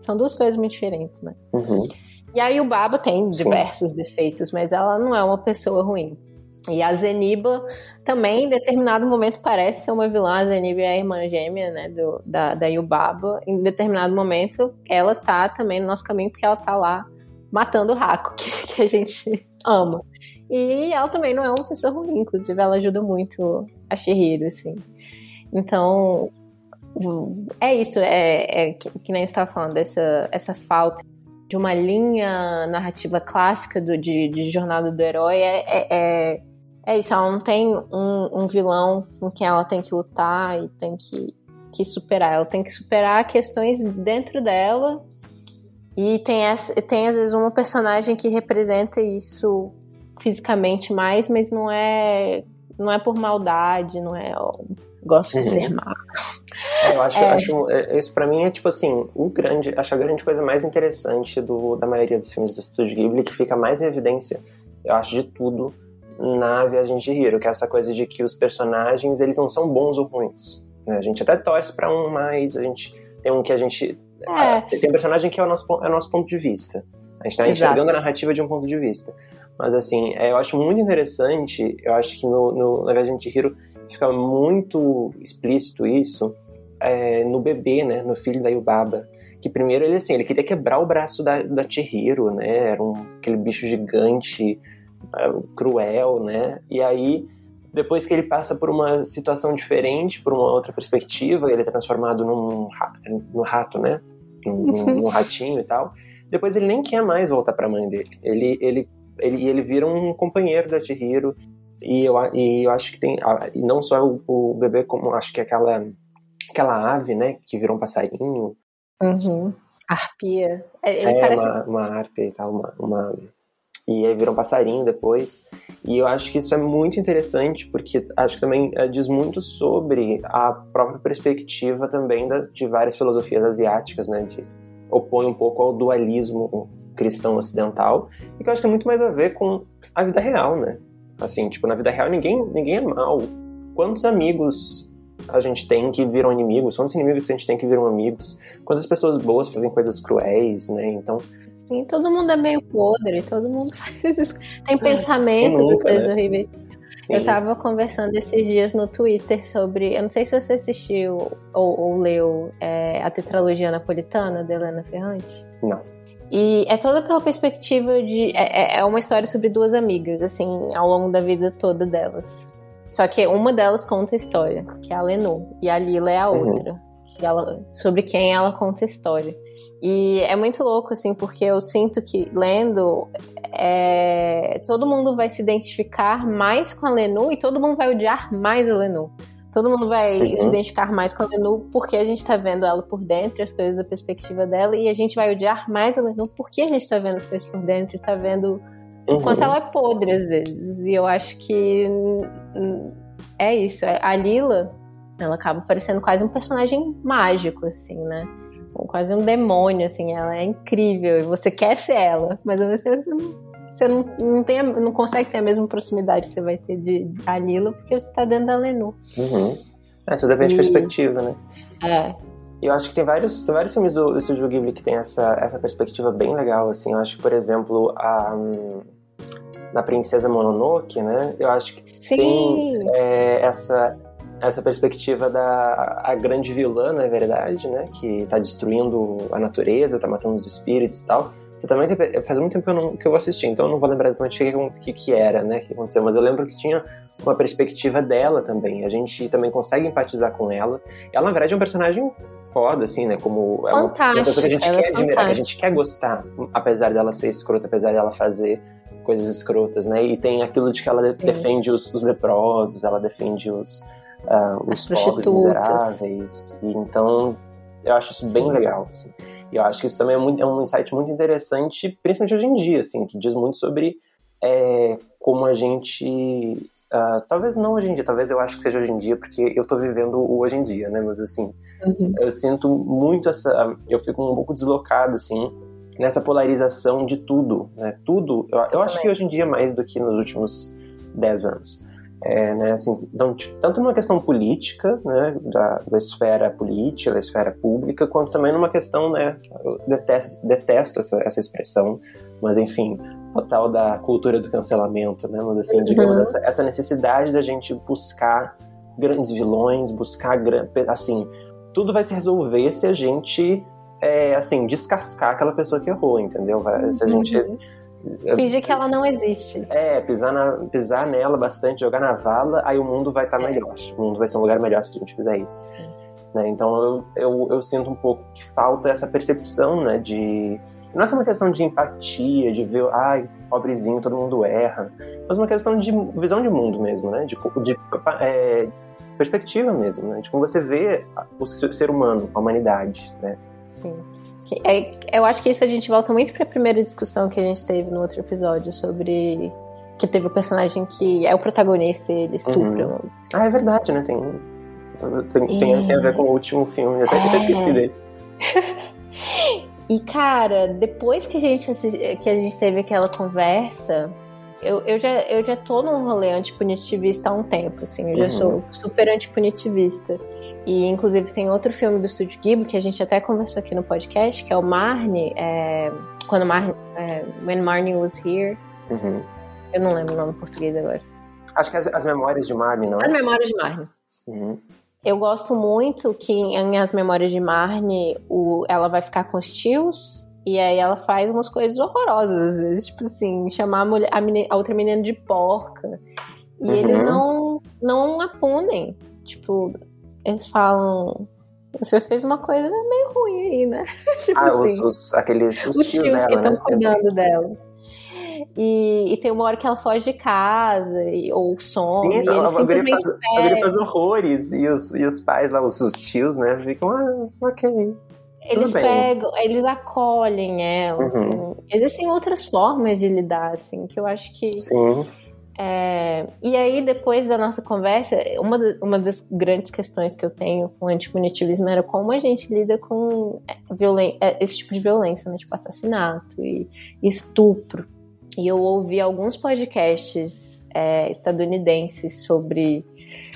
São duas coisas muito diferentes, né? Uhum. E aí o Baba tem diversos Sim. defeitos, mas ela não é uma pessoa ruim. E a Zeniba também, em determinado momento, parece ser uma vilã. A Zeniba é a irmã gêmea, né, do, da, da Yubaba. Em determinado momento, ela tá também no nosso caminho, porque ela tá lá matando o Raco, que, que a gente ama. E ela também não é uma pessoa ruim, inclusive ela ajuda muito a Shihiro, assim. Então, é isso, é, é que, que nem estava falando, essa, essa falta de uma linha narrativa clássica do, de, de jornada do herói é, é, é, é, isso, ela não tem um, um vilão com quem ela tem que lutar e tem que, que superar, ela tem que superar questões dentro dela e tem, essa, tem às vezes uma personagem que representa isso fisicamente mais, mas não é não é por maldade, não é gosto de ser mal. É, eu acho, é. acho é, isso para mim é tipo assim, o grande, acho a grande coisa mais interessante do, da maioria dos filmes do Estúdio Ghibli que fica mais em evidência, eu acho de tudo, na Viagem de Hiro, que é essa coisa de que os personagens eles não são bons ou ruins. Né? A gente até torce para um mais, a gente tem um que a gente é. tem um personagem que é o nosso é o nosso ponto de vista. A gente está enxergando a narrativa de um ponto de vista. Mas assim, é, eu acho muito interessante. Eu acho que no, no na Viagem de Hiro fica muito explícito isso é, no bebê, né, no filho da Yubaba que primeiro ele assim, ele queria quebrar o braço da, da Chihiro, né? Era um, aquele bicho gigante, uh, cruel, né? E aí depois que ele passa por uma situação diferente, por uma outra perspectiva, ele é transformado num, num rato, né? Num, num ratinho e tal. Depois ele nem quer mais voltar para a mãe dele. Ele, ele, ele, ele vira um companheiro da Chihiro. E eu, e eu acho que tem. E não só o, o bebê, como acho que aquela, aquela ave, né? Que virou um passarinho. Uhum. Arpia. É, ele é parece... uma, uma arpia e tal, uma, uma... E aí vira um passarinho depois. E eu acho que isso é muito interessante, porque acho que também é, diz muito sobre a própria perspectiva também de várias filosofias asiáticas, né? De, opõe um pouco ao dualismo cristão ocidental, e que eu acho que tem muito mais a ver com a vida real, né? Assim, tipo, na vida real ninguém, ninguém é mal. Quantos amigos a gente tem que viram inimigos, quantos inimigos a gente tem que viram amigos, quantas pessoas boas fazem coisas cruéis, né? Então. Sim, todo mundo é meio podre, todo mundo faz isso. Tem pensamento nunca, de coisas né? horríveis. Sim. Eu tava conversando esses dias no Twitter sobre. Eu não sei se você assistiu ou, ou leu é, a tetralogia napolitana da Helena Ferrante. Não. E é toda pela perspectiva de. É, é, é uma história sobre duas amigas, assim, ao longo da vida toda delas. Só que uma delas conta a história, que é a Lenu, e a Lila é a uhum. outra, uhum. Que ela, sobre quem ela conta a história. E é muito louco, assim, porque eu sinto que lendo, é, todo mundo vai se identificar mais com a Lenu e todo mundo vai odiar mais a Lenu. Todo mundo vai uhum. se identificar mais com a Lenu porque a gente tá vendo ela por dentro, as coisas da perspectiva dela, e a gente vai odiar mais a Lenu porque a gente tá vendo as coisas por dentro tá vendo Uhum. Quanto ela é podre, às vezes. E eu acho que é isso. A Lila, ela acaba parecendo quase um personagem mágico, assim, né? Quase um demônio, assim. Ela é incrível. E você quer ser ela, mas você, você não, você não, não, tem, não consegue ter a mesma proximidade que você vai ter de a Lila, porque você tá dentro da Lenu. Uhum. É, tudo depende e... de perspectiva, né? É. E eu acho que tem vários, tem vários filmes do, do Studio Ghibli que tem essa, essa perspectiva bem legal, assim. Eu acho que, por exemplo, a, na Princesa Mononoke, né? Eu acho que Sim. tem é, essa, essa perspectiva da a grande vilã, na verdade, né? Que tá destruindo a natureza, tá matando os espíritos e tal. Você também tem, faz muito tempo que eu, não, que eu assisti, então eu não vou lembrar exatamente o que, que, que era, né? que aconteceu, mas eu lembro que tinha uma perspectiva dela também. A gente também consegue empatizar com ela. Ela, na verdade, é um personagem foda, assim, né? Como é uma, uma pessoa que a gente ela é quer é admirar, que a gente quer gostar, apesar dela ser escrota, apesar dela fazer coisas escrotas, né? E tem aquilo de que ela Sim. defende os, os, leprosos, ela defende os, uh, os pobres miseráveis. E então eu acho isso Sim. bem legal, assim. E eu acho que isso também é, muito, é um insight muito interessante, principalmente hoje em dia, assim, que diz muito sobre é, como a gente Uh, talvez não hoje em dia, talvez eu acho que seja hoje em dia, porque eu tô vivendo o hoje em dia, né? Mas assim, uhum. eu sinto muito essa. Eu fico um pouco deslocado, assim, nessa polarização de tudo, né? Tudo, eu, eu acho que hoje em dia mais do que nos últimos 10 anos. É, né, assim, então, tipo, tanto numa questão política, né, da, da, esfera política, da esfera pública, quanto também numa questão, né, eu detesto, detesto essa, essa expressão, mas enfim, o tal da cultura do cancelamento, né, mas assim, digamos, uhum. essa, essa necessidade da gente buscar grandes vilões, buscar, assim, tudo vai se resolver se a gente é, assim, descascar aquela pessoa que errou, entendeu? Se a gente. Uhum. Fingir que ela não existe. É, pisar, na, pisar nela bastante, jogar na vala, aí o mundo vai estar tá é. melhor. O mundo vai ser um lugar melhor se a gente fizer isso. Né? Então eu, eu, eu, sinto um pouco que falta essa percepção, né? De. Não é só uma questão de empatia, de ver, ai, pobrezinho, todo mundo erra. Mas uma questão de visão de mundo mesmo, né? De, de é, perspectiva mesmo, né? De como você vê o ser humano, a humanidade, né? Sim. É, eu acho que isso a gente volta muito para a primeira discussão que a gente teve no outro episódio sobre que teve o personagem que é o protagonista e ele estupra. Uhum. Ah, é verdade, né? Tem, tem, tem, tem, a ver com o último filme, eu até, é... até esqueci dele. e cara, depois que a gente que a gente teve aquela conversa, eu, eu, já, eu já tô num rolê antipunitivista há um tempo, assim. Eu já Uhum. sou super antipunitivista. E, inclusive, tem outro filme do Estúdio Ghibli que a gente até conversou aqui no podcast, que é o Marnie. é, quando Marnie... é, When Marnie Was Here. Uhum. Eu não lembro o nome em português agora. Acho que as, as memórias de Marnie, não As é? Memórias de Marnie. Uhum. Eu gosto muito que em As Memórias de Marnie o, ela vai ficar com os tios e aí ela faz umas coisas horrorosas, às vezes, tipo assim, chamar a, mulher, a, meni- a outra menina de porca. E Uhum. eles não, não a punem. Tipo, eles falam. Você fez uma coisa meio ruim aí, né? tipo Ah, os, assim. os- aqueles os, Os tios dela, que estão né? cuidando dela. E, e tem uma hora que ela foge de casa, e- ou some, Sim, e a, eles a guria simplesmente faz, pegam. faz horrores. E os, e os pais lá, os, os tios, né? Ficam, ah, ok. Eles pegam, eles acolhem ela, Uhum. assim. Existem outras formas de lidar, assim, que eu acho que. Sim. É, E aí, depois da nossa conversa, uma, uma das grandes questões que eu tenho com o antipunitivismo era como a gente lida com é, é, esse tipo de violência, né? Tipo assassinato e estupro. E eu ouvi alguns podcasts é, estadunidenses sobre,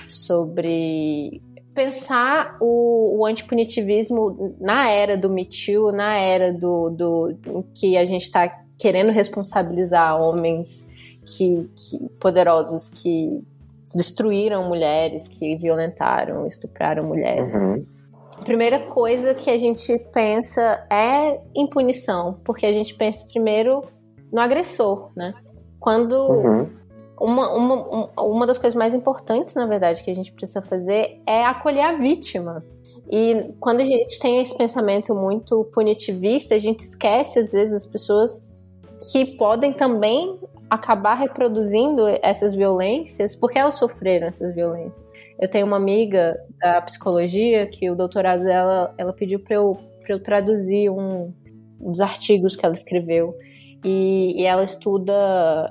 sobre pensar o, o antipunitivismo na era do Me Too, na era do, do que a gente está querendo responsabilizar homens que, que- poderosos que destruíram mulheres, que violentaram, estupraram mulheres. Uhum. A primeira coisa que a gente pensa é em punição, porque a gente pensa primeiro no agressor, né? Quando Uhum. uma, uma, um- uma das coisas mais importantes, na verdade, que a gente precisa fazer é acolher a vítima. E quando a gente tem esse pensamento muito punitivista, a gente esquece, às vezes, as pessoas que podem também acabar reproduzindo essas violências porque elas sofreram essas violências. Eu tenho uma amiga da psicologia que o doutorado dela ela pediu para eu, eu traduzir um, dos artigos que ela escreveu. E, e ela estuda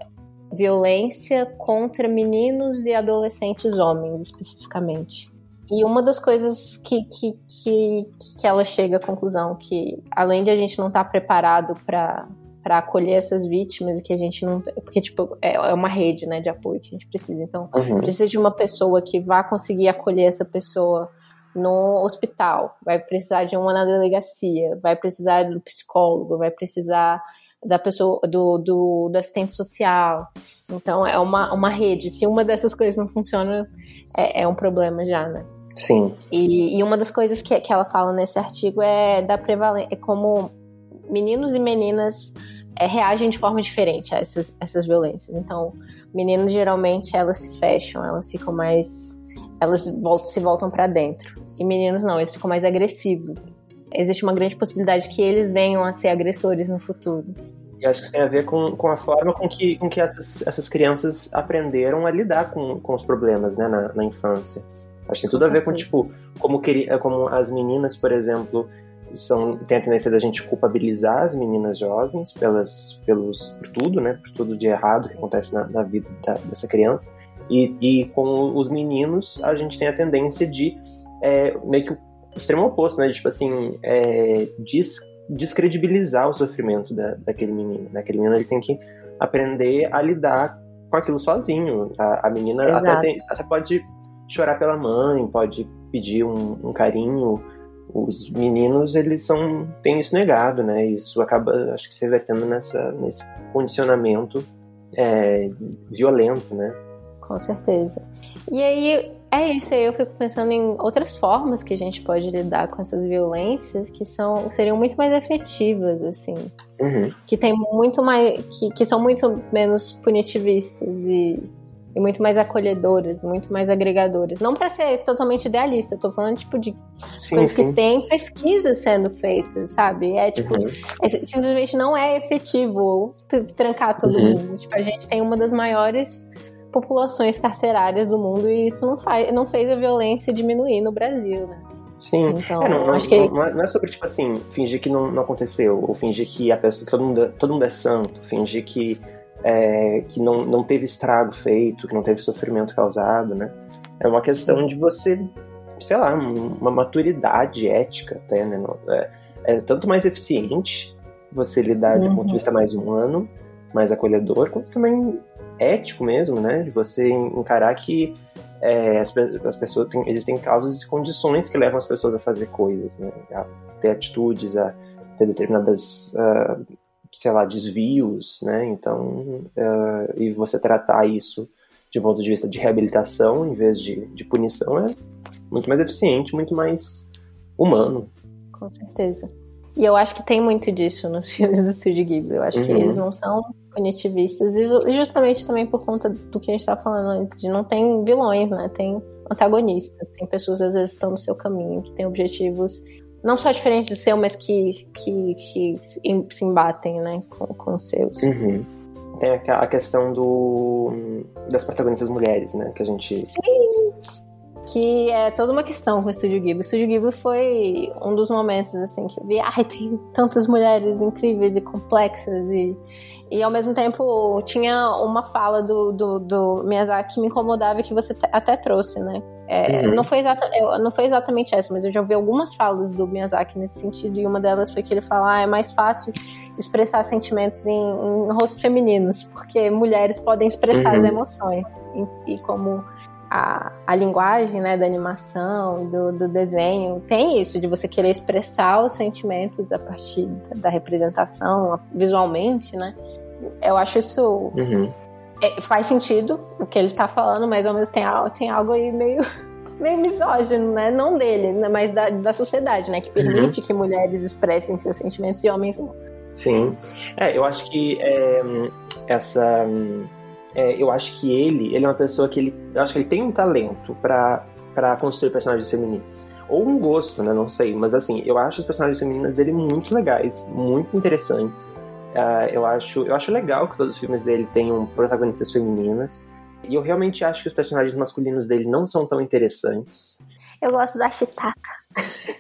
violência contra meninos e adolescentes homens, especificamente. E uma das coisas que, que, que, que ela chega à conclusão que, além de a gente não estar preparado para para acolher essas vítimas e que a gente não porque tipo é é uma rede né de apoio que a gente precisa então Uhum. precisa de uma pessoa que vá conseguir acolher essa pessoa no hospital, vai precisar de uma na delegacia, vai precisar do psicólogo, vai precisar da pessoa do, do, do assistente social. Então é uma, uma rede. Se uma dessas coisas não funciona, é, é um problema já, né? Sim. E, e uma das coisas que, que ela fala nesse artigo é da prevalência, é como meninos e meninas é, reagem de forma diferente a essas, essas violências. Então, meninos geralmente elas se fecham, elas ficam mais, elas voltam, se voltam para dentro. E meninos não, eles ficam mais agressivos. Existe uma grande possibilidade que eles venham a ser agressores no futuro. E acho que isso tem a ver com, com a forma com que, com que essas, essas crianças aprenderam a lidar com, com os problemas né, na, na infância. Acho que tem tudo a ver com, tipo, como, queria, como as meninas, por exemplo, são, tem a tendência da gente culpabilizar as meninas jovens pelas, pelos, por tudo, né? Por tudo de errado que acontece na, na vida da- dessa criança. E, e com os meninos, a gente tem a tendência de é, meio que o extremo oposto, né? De, tipo assim, é, des, descredibilizar o sofrimento da, daquele menino. Né? Aquele menino ele tem que aprender a lidar com aquilo sozinho. A, a menina até, tem- até pode chorar pela mãe, pode pedir um, um carinho. Os meninos, eles são têm isso negado, né? Isso acaba, acho que, se revertendo nessa, nesse condicionamento é, violento, né? Com certeza. E aí, é isso aí, eu fico pensando em outras formas que a gente pode lidar com essas violências que são, seriam muito mais efetivas, assim. Uhum. Que tem muito mais. que, que são muito menos punitivistas e, e muito mais acolhedoras, muito mais agregadoras. Não para ser totalmente idealista, eu tô falando, tipo, de Sim, coisas sim. que tem pesquisas sendo feitas, sabe? É tipo, Uhum. é, simplesmente não é efetivo trancar todo Uhum. mundo. Tipo, a gente tem uma das maiores populações carcerárias do mundo e isso não, faz, não fez a violência diminuir no Brasil, né? Sim. Então, É, não, não, acho que não, é, não é sobre, tipo assim, fingir que não, não aconteceu, ou fingir que a pessoa, que todo mundo, é- todo mundo é santo, fingir que, é, que não, não teve estrago feito, que não teve sofrimento causado, né? É uma questão de você, sei lá, um- uma maturidade ética até, né? É, é tanto mais eficiente você lidar de um Uhum. ponto de vista mais humano, mais acolhedor, quanto também ético mesmo, né? De você encarar que é, as, as, pessoas têm, existem causas e condições que levam as pessoas a fazer coisas, né? A ter atitudes, a ter determinadas, uh, sei lá, desvios, né? Então, uh, e você tratar isso de um ponto de vista de reabilitação em vez de, de punição é muito mais eficiente, muito mais humano. Com certeza. E eu acho que tem muito disso nos filmes do Studio Ghibli. Eu acho uhum. que eles não são punitivistas. E justamente também por conta do que a gente estava falando antes, de não tem vilões, né? Tem antagonistas, tem pessoas às vezes estão no seu caminho, que têm objetivos não só diferentes do seu, mas que, que, que se embatem, né, com, com os seus. Uhum. Tem a questão do, das protagonistas mulheres, né, que a gente... Sim! que é toda uma questão com o Estúdio Ghibli. O Estúdio Ghibli foi um dos momentos assim que eu vi, ai, tem tantas mulheres incríveis e complexas e, e ao mesmo tempo tinha uma fala do, do, do Miyazaki que me incomodava que você até trouxe, né? É, uhum. não, foi exata, não foi exatamente essa, mas eu já ouvi algumas falas do Miyazaki nesse sentido, e uma delas foi que ele fala: ah, é mais fácil expressar sentimentos em, em rostos femininos, porque mulheres podem expressar uhum. as emoções. E, e como a, a linguagem né, da animação, do, do desenho, tem isso de você querer expressar os sentimentos a partir da representação visualmente, né? Eu acho isso. Uhum. É, faz sentido o que ele está falando, mas ao mesmo tempo tem algo aí meio, meio misógino, né? Não dele, né? mas da, da sociedade, né? Que permite uhum. que mulheres expressem seus sentimentos e homens não. Sim. É, eu acho que é, essa é, eu acho que ele, ele é uma pessoa que ele, eu acho que ele tem um talento para para construir personagens femininas. Ou um gosto, né? Não sei. Mas assim, eu acho as personagens femininas dele muito legais, muito interessantes. Uh, eu, acho, eu acho legal que todos os filmes dele tenham protagonistas femininas. E eu realmente acho que os personagens masculinos dele não são tão interessantes. Eu gosto da Chitaka.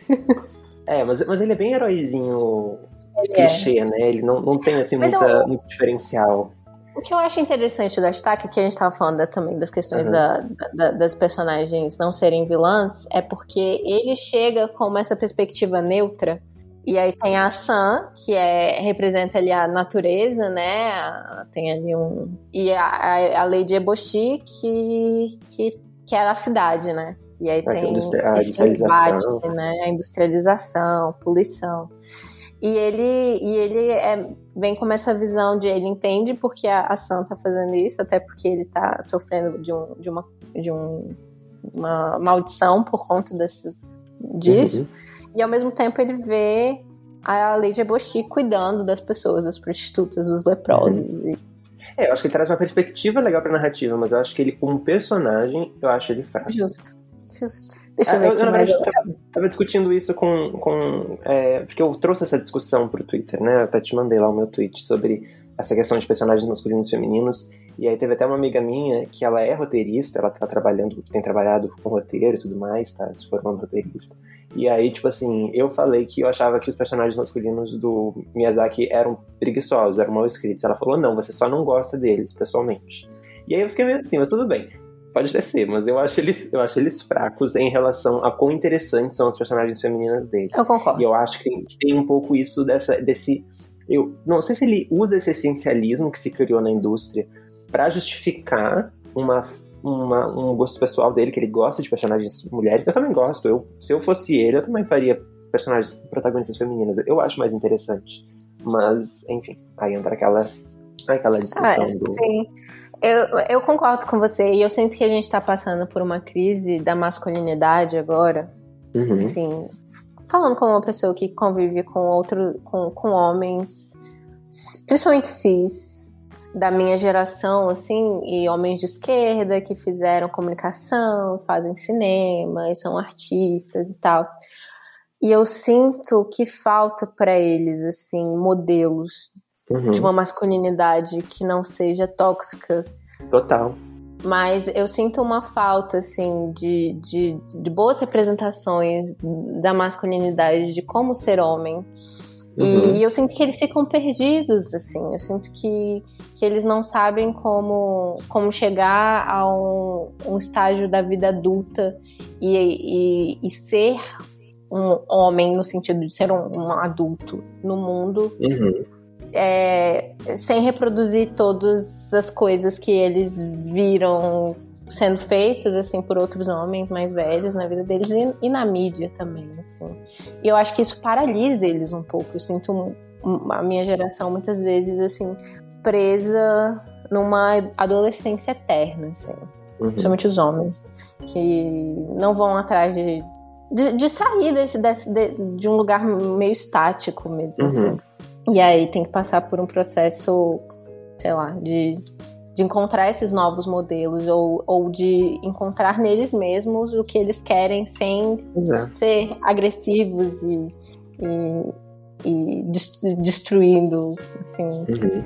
é, mas, mas ele é bem heróizinho ele é. clichê, é. né? Ele não, não tem assim muita, eu... muito diferencial. O que eu acho interessante da Stack, que a gente estava falando também das questões uhum. da, da, das personagens não serem vilãs, é porque ele chega com essa perspectiva neutra. E aí tem a Sam, que é, representa ali a natureza, né? Tem ali um. E a, a, a Lady Eboshi, que, que, que é a cidade, né? E aí é, tem a esse embate, né? A industrialização, poluição. E ele, e ele é, vem com essa visão de ele entende porque a, a Sam tá fazendo isso, até porque ele tá sofrendo de, um, de, uma, de um, uma maldição por conta desse, disso. Uhum. E ao mesmo tempo ele vê a Lady Eboshi cuidando das pessoas, das prostitutas, dos leprosos. Uhum. E... É, eu acho que ele traz uma perspectiva legal pra narrativa, mas eu acho que ele, como personagem, eu acho ele fraco. Justo, justo. Deixa eu ver aqui. Eu, mais... eu tava discutindo isso com. com é, porque eu trouxe essa discussão pro Twitter, né? Eu até te mandei lá o meu tweet sobre essa questão de personagens masculinos e femininos. E aí teve até uma amiga minha que ela é roteirista, ela tá trabalhando, tem trabalhado com roteiro e tudo mais, tá se formando roteirista. E aí, tipo assim, eu falei que eu achava que os personagens masculinos do Miyazaki eram preguiçosos, eram mal escritos. Ela falou, não, você só não gosta deles, pessoalmente. E aí eu fiquei meio assim, mas tudo bem. Pode até ser, mas eu acho eles, eu acho eles fracos em relação a quão interessantes são as personagens femininas dele. Eu concordo. E eu acho que tem um pouco isso dessa, desse. Eu não sei se ele usa esse essencialismo que se criou na indústria para justificar uma, uma, um gosto pessoal dele, que ele gosta de personagens mulheres. Eu também gosto. Eu, se eu fosse ele, eu também faria personagens protagonistas femininas. Eu acho mais interessante. Mas, enfim, aí entra aquela, aquela discussão ah, do. Sim. Eu, eu concordo com você e eu sinto que a gente está passando por uma crise da masculinidade agora. Uhum. Assim, falando como uma pessoa que convive com outro, com, com homens, principalmente cis, da minha geração, assim, e homens de esquerda que fizeram comunicação, fazem cinema, e são artistas e tal. E eu sinto que falta para eles, assim, modelos uhum. de uma masculinidade que não seja tóxica. Total. Mas eu sinto uma falta, assim, de, de, de boas representações da masculinidade, de como ser homem. E, uhum. e, eu sinto que eles ficam perdidos, assim. Eu sinto que, que eles não sabem como, como chegar a um, um estágio da vida adulta e, e, e, ser um homem no sentido de ser um, um adulto no mundo. Uhum é, sem reproduzir todas as coisas que eles viram sendo feitas assim por outros homens mais velhos na vida deles e, e, na mídia também assim e eu acho que isso paralisa eles um pouco eu sinto a minha geração muitas vezes assim presa numa adolescência eterna assim uhum. principalmente os homens que não vão atrás de de, de sair desse, desse de, de, um lugar meio estático mesmo uhum. assim e aí tem que passar por um processo sei lá de de encontrar esses novos modelos ou, ou de encontrar neles mesmos o que eles querem sem Exato. ser agressivos e, e, e destruindo, assim. Uhum.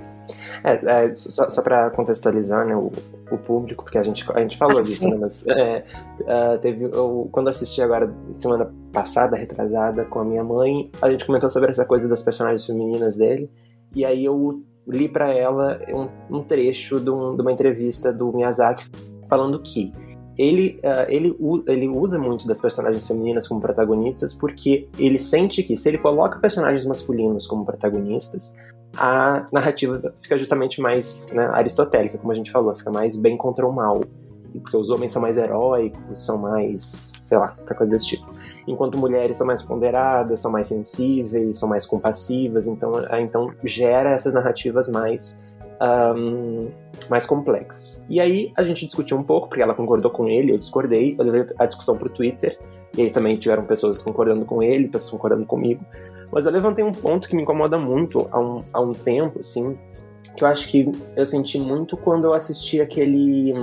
É, é, só, só para contextualizar né, o, o, público, porque a gente, a gente falou ah, disso, né, mas é, é, teve, eu, quando assisti agora, semana passada, retrasada, com a minha mãe, a gente comentou sobre essa coisa das personagens femininas dele, e aí eu li para ela um, um trecho de, um, de, uma entrevista do Miyazaki falando que ele, uh, ele, ele usa muito das personagens femininas como protagonistas porque ele sente que se ele coloca personagens masculinos como protagonistas, a narrativa fica justamente mais né, aristotélica, como a gente falou, fica mais bem contra o mal. Porque os homens são mais heróicos, são mais, sei lá, qualquer coisa desse tipo enquanto mulheres são mais ponderadas, são mais sensíveis, são mais compassivas, então, então gera essas narrativas mais um, mais complexas. E aí a gente discutiu um pouco, porque ela concordou com ele, eu discordei, eu levei a discussão para o Twitter, e aí também tiveram pessoas concordando com ele, pessoas concordando comigo, mas eu levantei um ponto que me incomoda muito há um, há um tempo, assim, que eu acho que eu senti muito quando eu assisti aquele,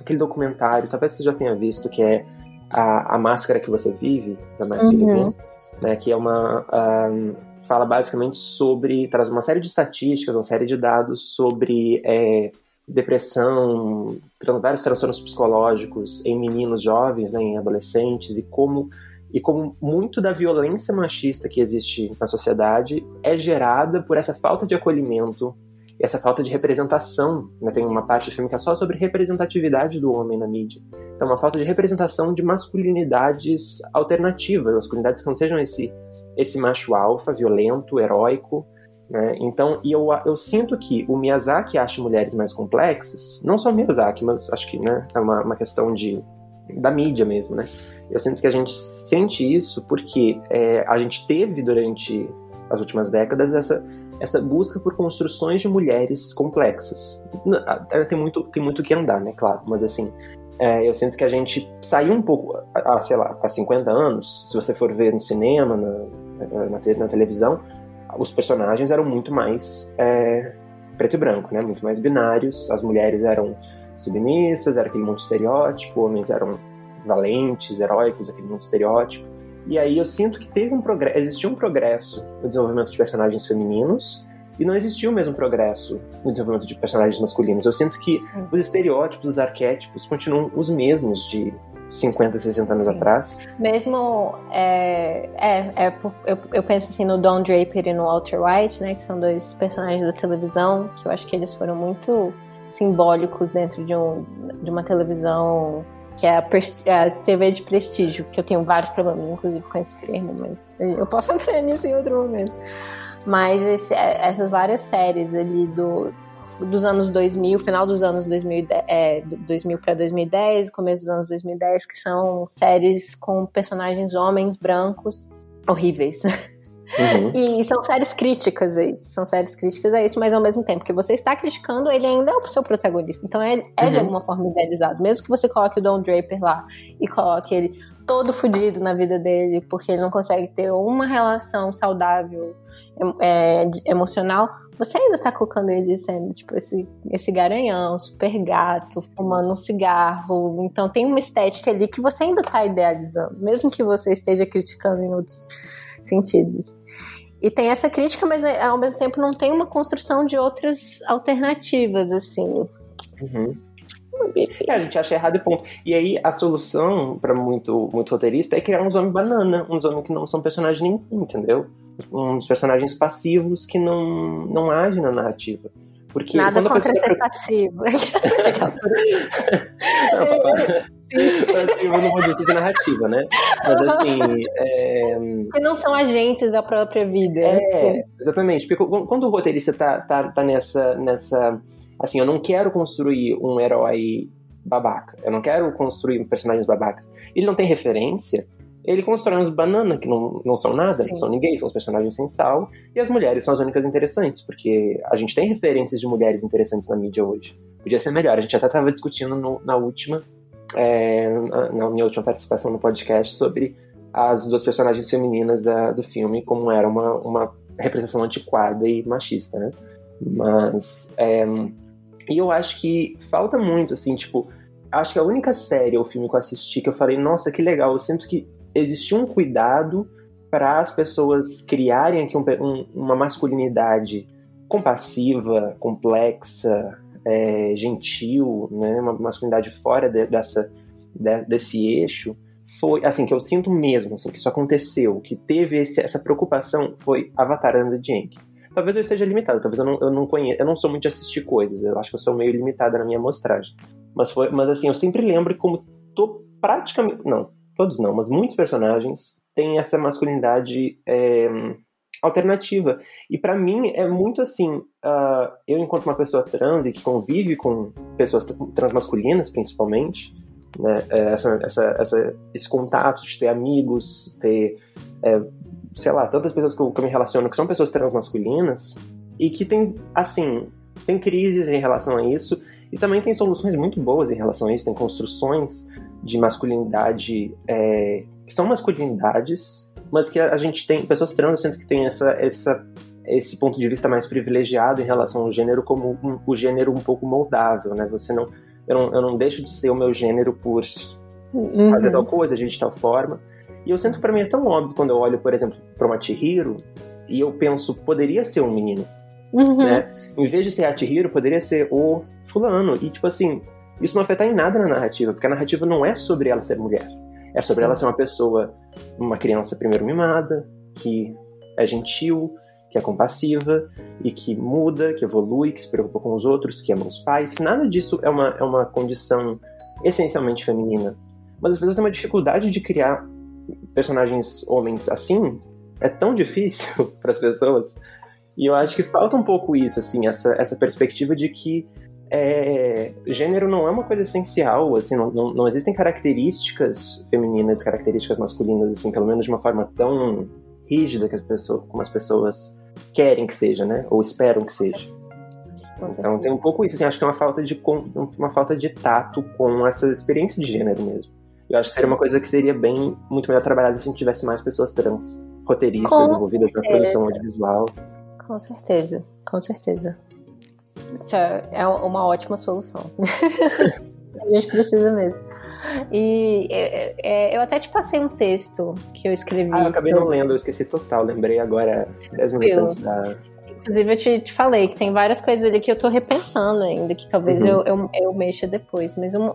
aquele documentário, talvez você já tenha visto, que é a, a Máscara que Você Vive, da Marcia uhum. né, que é uma... Um, fala basicamente sobre... traz uma série de estatísticas, uma série de dados sobre é, depressão, vários transtornos psicológicos em meninos jovens, né, em adolescentes, e como e como muito da violência machista que existe na sociedade é gerada por essa falta de acolhimento essa falta de representação. Né? Tem uma parte do filme que é só sobre representatividade do homem na mídia. Então, uma falta de representação de masculinidades alternativas, masculinidades que não sejam esse, esse macho alfa, violento, heróico. Né? Então, e eu, eu sinto que o Miyazaki acha mulheres mais complexas, não só o Miyazaki, mas acho que né, é uma, uma questão de, da mídia mesmo, né? Eu sinto que a gente sente isso porque é, a gente teve durante as últimas décadas essa essa busca por construções de mulheres complexas. Tem muito, tem muito que andar, né, claro, mas assim, é, eu sinto que a gente saiu um pouco, há, sei lá, há 50 anos, se você for ver no cinema, na, na, na televisão, os personagens eram muito mais é, preto e branco, né, muito mais binários, as mulheres eram submissas, era aquele monte de estereótipo, homens eram valentes, heróicos, aquele monte de estereótipo. E aí eu sinto que teve um progresso, existiu um progresso no desenvolvimento de personagens femininos e não existiu o mesmo progresso no desenvolvimento de personagens masculinos. Eu sinto que Sim. os estereótipos, os arquétipos continuam os mesmos de 50, 60 anos Sim. atrás. Mesmo, é, é, é eu, eu, penso assim no Don Draper e no Walter White, né, que são dois personagens da televisão, que eu acho que eles foram muito simbólicos dentro de, um, de uma televisão que é a, a, TV de prestígio, que eu tenho vários problemas, inclusive, com esse termo, mas eu posso entrar nisso em outro momento. Mas esse, é, essas várias séries ali do, dos anos 2000, final dos anos 2000, é, 2000 para 2010, começo dos anos 2010, que são séries com personagens homens brancos horríveis. Uhum. E são séries críticas a isso. São séries críticas a isso, mas ao mesmo tempo que você está criticando, ele ainda é o seu protagonista. Então ele é uhum. de alguma forma idealizado. Mesmo que você coloque o Don Draper lá e coloque ele todo fodido na vida dele, porque ele não consegue ter uma relação saudável é, emocional, você ainda tá colocando ele sendo, tipo, esse, esse garanhão, super gato, fumando um cigarro. Então tem uma estética ali que você ainda tá idealizando, mesmo que você esteja criticando em outros sentidos. E tem essa crítica, mas né, ao mesmo tempo não tem uma construção de outras alternativas, assim. Uhum. É, a gente acha errado e ponto. E aí a solução para muito, muito roteirista é criar uns homens banana, uns homens que não são personagens nenhum, entendeu? Uns personagens passivos que não, não agem na narrativa. Porque Nada contra ser passivo. assim, eu não vou dizer de narrativa, né? Mas assim. É... Que não são agentes da própria vida. É, exatamente. Porque quando o roteirista tá, tá, tá nessa, nessa. Assim, eu não quero construir um herói babaca. Eu não quero construir personagens babacas. Ele não tem referência. Ele constrói uns bananas que não, não são nada, Sim. não são ninguém, são os personagens sem sal. E as mulheres são as únicas interessantes, porque a gente tem referências de mulheres interessantes na mídia hoje. Podia ser melhor. A gente até estava discutindo no, na última, é, na minha última participação no podcast, sobre as duas personagens femininas da, do filme, como era uma, uma representação antiquada e machista, né? Mas. É, e eu acho que falta muito, assim, tipo. Acho que a única série ou filme que eu assisti que eu falei, nossa, que legal, eu sinto que existiu um cuidado para as pessoas criarem aqui um, um, uma masculinidade compassiva, complexa, é, gentil, né, uma masculinidade fora de, dessa, de, desse eixo, foi, assim, que eu sinto mesmo, assim, que isso aconteceu, que teve esse, essa preocupação, foi Avatar and the Jank. Talvez eu esteja limitado, talvez eu não, eu não conheça, eu não sou muito de assistir coisas, eu acho que eu sou meio limitada na minha amostragem. Mas, foi, mas assim, eu sempre lembro como tô praticamente, não, todos não, mas muitos personagens têm essa masculinidade é, alternativa. E para mim é muito assim, uh, eu enquanto uma pessoa trans e que convive com pessoas transmasculinas principalmente, né, é, essa, essa, essa, esse contato de ter amigos, ter, é, sei lá, tantas pessoas que eu, que eu me relaciono que são pessoas transmasculinas e que tem, assim, tem crises em relação a isso e também tem soluções muito boas em relação a isso, tem construções de masculinidade é, que são masculinidades mas que a, gente tem, pessoas trans, eu sinto que tem essa, essa, esse ponto de vista mais privilegiado em relação ao gênero como um, o gênero um pouco moldável, né? Você não eu, não, eu não deixo de ser o meu gênero por uhum. fazer tal coisa, agir de tal forma. E eu sinto que pra mim é tão óbvio quando eu olho, por exemplo, pra uma Chihiro e eu penso, poderia ser um menino, uhum. né? Em vez de ser a Chihiro, poderia ser o fulano. E, tipo assim, isso não afeta em nada na narrativa, porque a narrativa não é sobre ela ser mulher. É sobre ela ser uma pessoa, uma criança primeiro mimada, que é gentil, que é compassiva e que muda, que evolui, que se preocupa com os outros, que ama os pais. Nada disso é uma, é uma condição essencialmente feminina. Mas as pessoas têm uma dificuldade de criar personagens homens assim. É tão difícil para as pessoas. E eu acho que falta um pouco isso, assim, essa, essa perspectiva de que é, gênero não é uma coisa essencial, assim, não, não, não, existem características femininas, características masculinas, assim, pelo menos de uma forma tão rígida que as pessoas, como as pessoas querem que seja, né? Ou esperam que seja. Então tem um pouco isso, assim, acho que é uma falta de uma falta de tato com essa experiência de gênero mesmo. Eu acho que seria uma coisa que seria bem muito melhor trabalhada se a gente tivesse mais pessoas trans, roteiristas com envolvidas certeza. na produção audiovisual. Com certeza, com certeza. Isso é, é uma ótima solução. a gente precisa mesmo. E é, é, eu até te passei um texto que eu escrevi. Ah, eu acabei sobre... não lendo, eu esqueci total. Lembrei agora, 10 minutos eu, antes da. Inclusive, eu te, te, falei que tem várias coisas ali que eu tô repensando ainda, que talvez uhum. eu, eu, eu, mexa depois. Mas um,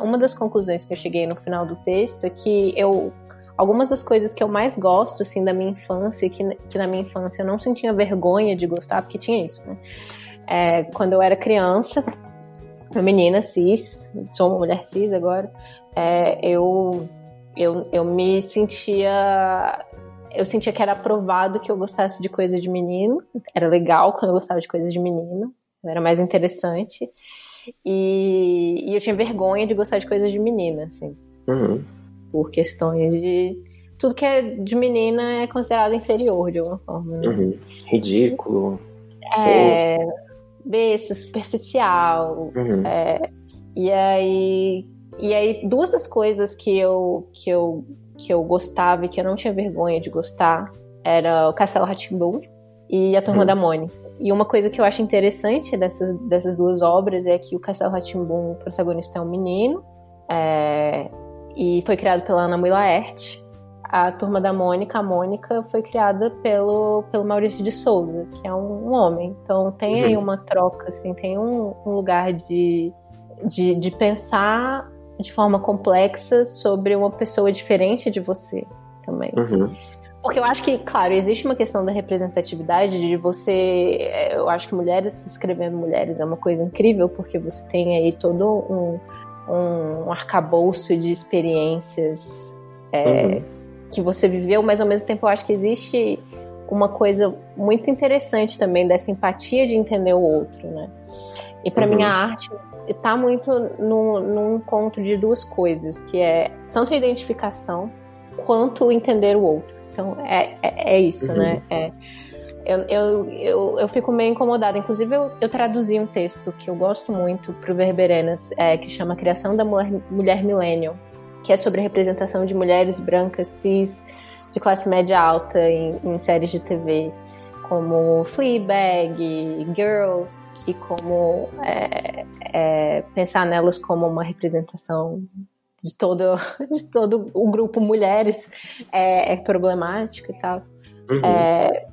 uma das conclusões que eu cheguei no final do texto é que eu. Algumas das coisas que eu mais gosto, assim, da minha infância, que, que na minha infância eu não sentia vergonha de gostar, porque tinha isso, né? É, quando eu era criança, menina cis, sou uma mulher cis agora, é, eu, eu, eu me sentia. Eu sentia que era aprovado que eu gostasse de coisa de menino. Era legal quando eu gostava de coisas de menino. Era mais interessante. E, e eu tinha vergonha de gostar de coisas de menina, assim. Uhum. Por questões de. Tudo que é de menina é considerado inferior, de alguma forma. Né? Uhum. Ridículo. É besta, superficial. Uhum. É, e aí. E aí, duas das coisas que eu, que eu, que eu gostava e que eu não tinha vergonha de gostar era o Castelo Ratimbun e a Turma uhum. da Mônica. E uma coisa que eu acho interessante dessas, dessas duas obras é que o Castelo Ratimbun, o protagonista é um menino, é, e foi criado pela Ana Mui Laerte a turma da Mônica, a Mônica foi criada pelo, pelo Maurício de Souza, que é um, um homem. Então tem uhum. aí uma troca, assim, tem um, um lugar de, de, de, pensar de forma complexa sobre uma pessoa diferente de você também. Uhum. Porque eu acho que, claro, existe uma questão da representatividade de você. Eu acho que mulheres escrevendo mulheres é uma coisa incrível, porque você tem aí todo um um, um arcabouço de experiências é, uhum. Que você viveu, mas ao mesmo tempo eu acho que existe uma coisa muito interessante também dessa empatia de entender o outro, né? E para uhum. mim a arte está muito no, no encontro de duas coisas, que é tanto a identificação quanto entender o outro. Então é, é, é isso, uhum. né? É, eu, eu, eu, eu, fico meio incomodada. Inclusive, eu, eu traduzi um texto que eu gosto muito para o Verberenas, é, que chama Criação da Mulher, Mulher Millennial, que é sobre a representação de mulheres brancas, cis, de classe média alta em, em séries de TV, como Fleabag, Girls, e como é, é, pensar nelas como uma representação de todo, de todo o grupo mulheres é, é problemático e tal. Uhum. É,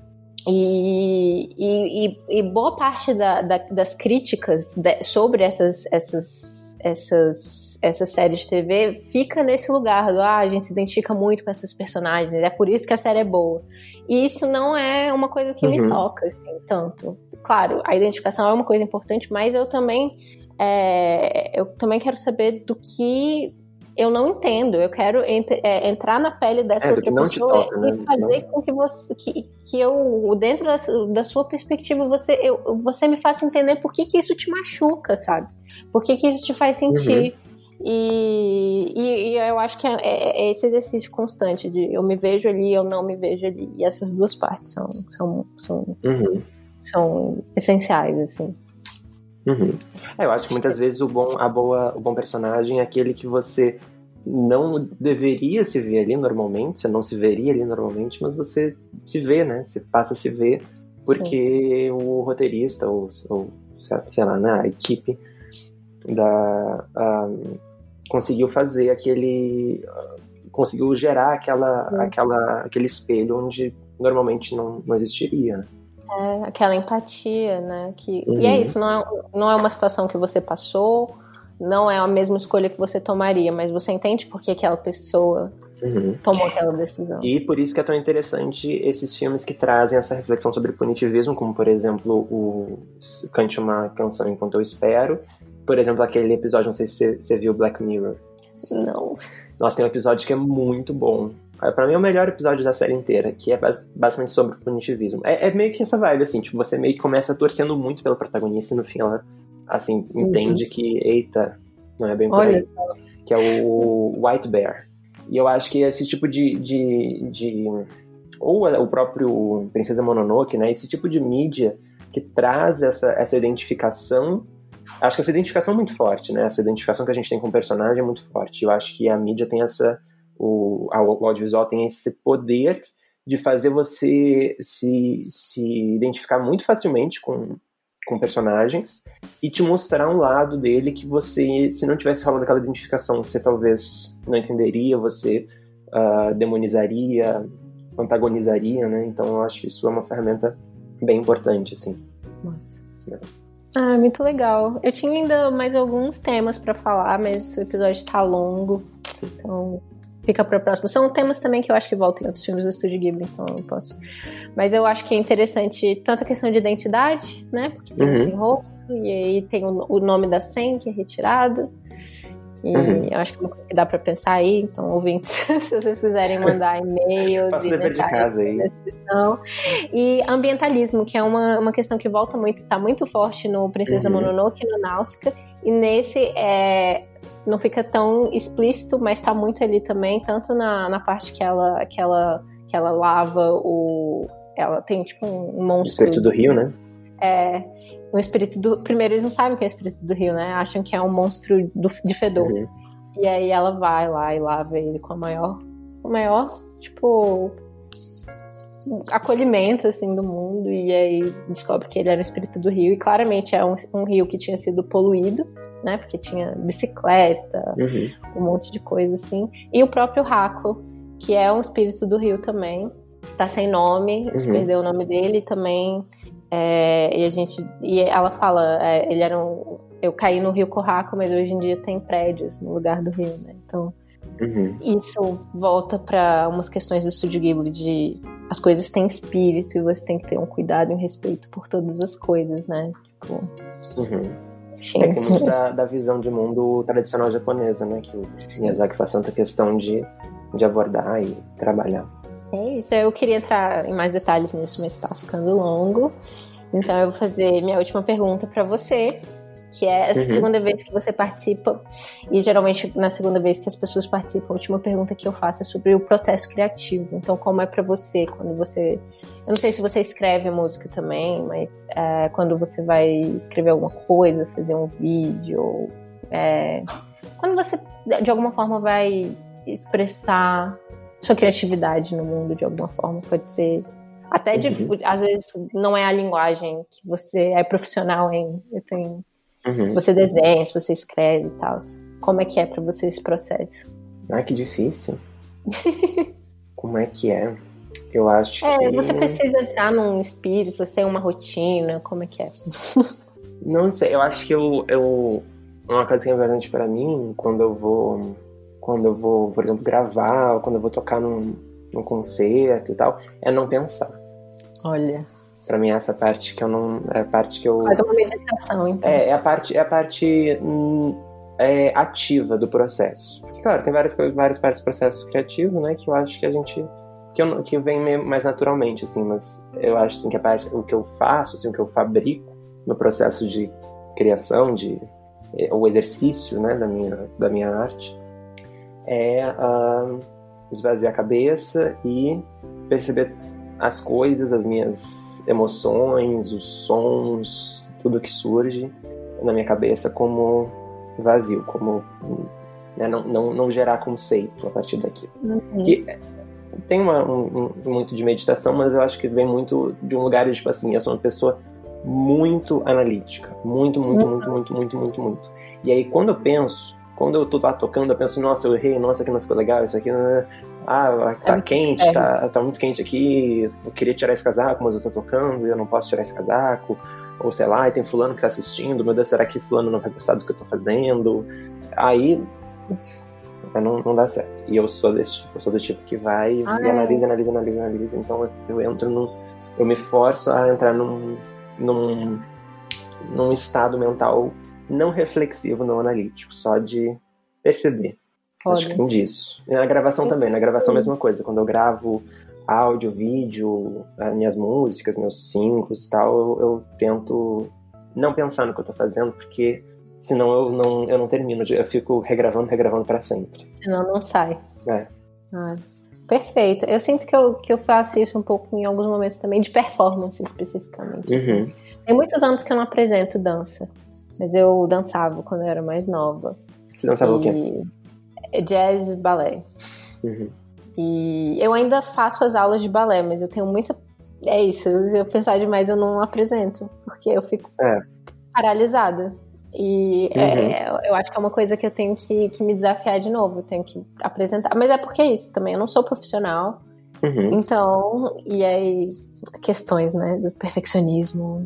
e, e, e, boa parte da, da, das críticas de, sobre essas, essas, essas, essas séries de TV fica nesse lugar do ah, a gente se identifica muito com essas personagens, é por isso que a série é boa. E isso não é uma coisa que uhum. me toca, assim, tanto. Claro, a identificação é uma coisa importante, mas eu também é, eu também quero saber do que eu não entendo. Eu quero ent é, entrar na pele dessa é, outra pessoa toca, né? e fazer não. com que você, que, que eu, dentro da, da sua perspectiva, você, eu, você me faça entender por que, que isso te machuca, sabe? Por que, que isso te faz sentir. Uhum. E, e, e, eu acho que é, é, é, esse exercício constante de eu me vejo ali, eu não me vejo ali. E essas duas partes são, são, são, uhum. são essenciais, assim. Uhum. É, eu acho que muitas vezes o bom, a boa, o bom personagem é aquele que você não deveria se ver ali normalmente, você não se veria ali normalmente, mas você se vê, né? Você passa a se ver porque Sim. o roteirista ou, ou, sei lá, né, a equipe da uh, conseguiu fazer aquele conseguiu gerar aquela, aquela aquele espelho onde normalmente não, não existiria. É, aquela empatia, né? Que, uhum. E é uhum. isso, não é, não é uma situação que você passou, não é a mesma escolha que você tomaria, mas você entende por que aquela pessoa uhum. tomou aquela decisão. E por isso que é tão interessante esses filmes que trazem essa reflexão sobre punitivismo, como por exemplo o Cante uma Canção Enquanto Eu Espero, por exemplo aquele episódio, não sei se você viu Black Mirror. Não. Nossa, tem um episódio que é muito bom, para mim é o melhor episódio da série inteira, que é basicamente sobre punitivismo. É, é, meio que essa vibe, assim, tipo, você meio que começa torcendo muito pelo protagonista e no fim ela, assim, uhum. entende que, eita, não é bem por aí. Que é o White Bear. E eu acho que esse tipo de. de, de ou o próprio Princesa Mononoke, né? Esse tipo de mídia que traz essa, essa identificação. Acho que essa identificação é muito forte, né? Essa identificação que a gente tem com o personagem é muito forte. Eu acho que a mídia tem essa o, o audiovisual tem esse poder de fazer você se, se identificar muito facilmente com, com personagens e te mostrar um lado dele que você, se não tivesse falado aquela identificação, você talvez não entenderia, você uh, demonizaria, antagonizaria, né? Então eu acho que isso é uma ferramenta bem importante, assim. Nossa. Ah, muito legal. Eu tinha ainda mais alguns temas para falar, mas o episódio está longo. Então, fica para próxima. São temas também que eu acho que voltam em outros filmes do Estúdio Ghibli, então eu não posso. Mas eu acho que é interessante tanto a questão de identidade, né? Porque tem uhum. rosto, e aí tem o, o, nome da Sen que é retirado. E uhum. eu acho que é uma coisa que dá para pensar aí, então, ouvintes, se vocês quiserem mandar e-mails e mensagens aí. descrição. E ambientalismo, que é uma, uma questão que volta muito, está muito forte no Princesa uhum. Mononoke e no Náusica. E nesse é, não fica tão explícito, mas tá muito ali também, tanto na, na parte que ela, que ela que ela lava o ela tem tipo um monstro. O espírito do rio, né? É, um espírito do. Primeiro, eles não sabem o que é o espírito do rio, né? Acham que é um monstro do, de fedor. Uhum. E aí ela vai lá e lava ele com a maior. O maior, tipo. acolhimento, assim, do mundo. E aí descobre que ele era o espírito do rio. E claramente é um, um rio que tinha sido poluído né? Porque tinha bicicleta, uhum. um monte de coisa assim. E o próprio Raco, que é um espírito do rio também, tá sem nome, a gente uhum. perdeu o nome dele também. É, e a gente. E ela fala, é, ele era um. Eu caí no rio Corraco, mas hoje em dia tem prédios no lugar do rio, né? Então. Uhum. Isso volta para umas questões do Estúdio Ghibli de as coisas têm espírito e você tem que ter um cuidado e um respeito por todas as coisas, né? Tipo, uhum. É, tem muito da, da, visão de mundo tradicional japonesa, né? Que o Miyazaki faz tanta questão de, de abordar e trabalhar. É isso, eu queria entrar em mais detalhes nisso, mas está ficando longo. Então eu vou fazer minha última pergunta para você, que é essa uhum. segunda vez que você participa, e geralmente na segunda vez que as pessoas participam, a última pergunta que eu faço é sobre o processo criativo. Então, como é para você quando você. Eu não sei se você escreve música também, mas é, quando você vai escrever alguma coisa, fazer um vídeo, é, quando você de alguma forma vai expressar sua criatividade no mundo de alguma forma, pode ser até de, uhum. às vezes não é a linguagem que você é profissional em. Eu tenho Uhum. Você desenha, se você escreve e tal. Como é que é para você esse processo? Ah, que difícil. Como é que é? Eu acho é, que. Você precisa entrar num espírito, você tem uma rotina, como é que é? Não sei, eu acho que eu, eu. Uma coisa que é importante para mim, quando eu vou. Quando eu vou, por exemplo, gravar, ou quando eu vou tocar num, num concerto e tal, é não pensar. Olha. Para mim essa parte que eu não é a parte que eu faz uma meditação então. É, é a parte é a parte hum, é, ativa do processo. Porque, claro, tem várias várias partes do processo criativo, né, que eu acho que a gente que, eu, que vem mais naturalmente assim, mas eu acho assim que a parte o que eu faço, assim, o que eu fabrico no processo de criação, de é, o exercício, né, da minha da minha arte é uh, esvaziar a cabeça e perceber as coisas, as minhas emoções, os sons, tudo que surge na minha cabeça como vazio, como né, não, não, não gerar conceito a partir daquilo. Uhum. Que tem uma, um, um, muito de meditação, mas eu acho que vem muito de um lugar de, tipo assim, eu sou uma pessoa muito analítica, muito, muito, uhum. muito, muito, muito, muito, muito. E aí quando eu penso, quando eu tô lá tocando, eu penso, nossa, eu errei, nossa, aqui não ficou legal, isso aqui não... Ah, tá é quente, tá, tá muito quente aqui, eu queria tirar esse casaco, mas eu tô tocando e eu não posso tirar esse casaco. Ou sei lá, e tem fulano que tá assistindo, meu Deus, será que fulano não vai gostar do que eu tô fazendo? Aí, putz, não, não dá certo. E eu sou desse tipo, eu sou do tipo que vai ah, e analisa, analisa, analisa, analisa. Então eu entro num. Eu me forço a entrar num, num, num estado mental não reflexivo, não analítico, só de perceber. Foda. Acho que tem disso. E na gravação também, na gravação a mesma coisa. Quando eu gravo áudio, vídeo, minhas músicas, meus singles e tal, eu, eu, tento não pensar no que eu tô fazendo, porque senão eu não, eu não termino, eu fico regravando, regravando para sempre. Senão não sai. É. Ah, perfeito. Eu sinto que eu, que eu faço isso um pouco em alguns momentos também, de performance especificamente. Assim. Uhum. Assim. Tem muitos anos que eu não apresento dança, mas eu dançava quando eu era mais nova. Você dançava e... o quê? Jazz e balé. Uhum. E eu ainda faço as aulas de balé, mas eu tenho muita. É isso, se eu pensar demais eu não apresento, porque eu fico é. paralisada. E uhum. é, eu acho que é uma coisa que eu tenho que, que, me desafiar de novo, eu tenho que apresentar. Mas é porque é isso também, eu não sou profissional. Uhum. Então, e aí, questões, né, do perfeccionismo.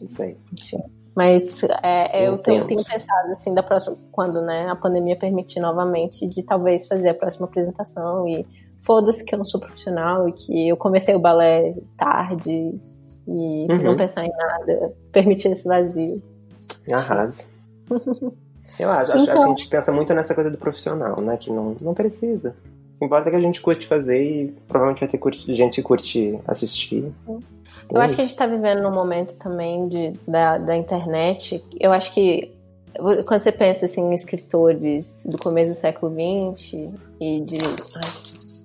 Isso aí. Enfim. Mas é, é eu tenho, tenho, pensado, assim, da próxima, quando né, a pandemia permitir novamente, de talvez fazer a próxima apresentação e foda-se que eu não sou profissional e que eu comecei o balé tarde e uhum. não pensar em nada, permitir esse vazio. Arrasa. eu acho, então... acho, a gente pensa muito nessa coisa do profissional, né? Que não, não precisa. Que importa é que a gente curte fazer e provavelmente vai ter curti, gente que curte assistir. Sim. Eu acho que a gente está vivendo num momento também de, da, da internet. Eu acho que quando você pensa assim, em escritores do começo do século XX e de,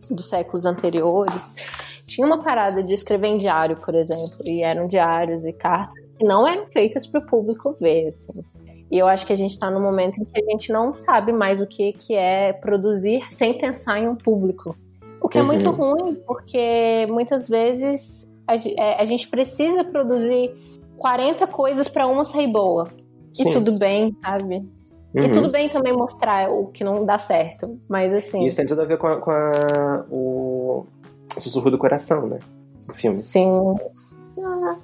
dos séculos anteriores, tinha uma parada de escrever em diário, por exemplo, e eram diários e cartas que não eram feitas para o público ver. Assim. E eu acho que a gente está num momento em que a gente não sabe mais o que, que é produzir sem pensar em um público. O que uhum. é muito uhum. ruim, porque muitas vezes a, é, a gente precisa produzir 40 coisas para uma sair boa. Sim. E tudo bem, sabe? Uhum. E tudo bem também mostrar o que não dá certo. Mas assim. Isso tem tudo a ver com, a, com a, o sussurro do coração, né? Do filme. Sim. Ah,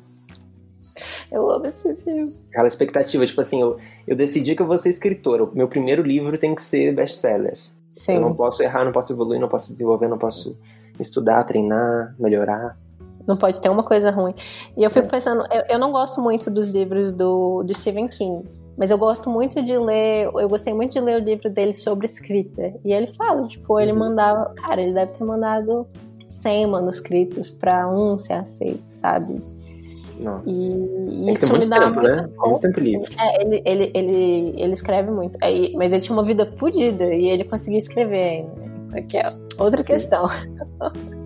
eu amo esse filme. Aquela expectativa, tipo assim, eu, eu decidi que eu vou ser escritora. O meu primeiro livro tem que ser best-seller. Eu não posso errar, não posso evoluir, não posso desenvolver, não posso estudar, treinar, melhorar. Não pode ter uma coisa ruim. E eu fico é. pensando, eu, eu não gosto muito dos livros do, do Stephen King. Mas eu gosto muito de ler, eu gostei muito de ler o livro dele sobre escrita. E ele fala, tipo, ele uhum. mandava, cara, ele deve ter mandado 100 manuscritos para um ser aceito, sabe? Nossa. E, isso me dá tempo, né? tempo livre. É, ele, ele, ele, ele escreve muito. É, mas ele tinha uma vida fodida e ele conseguia escrever ainda. Que é outra questão.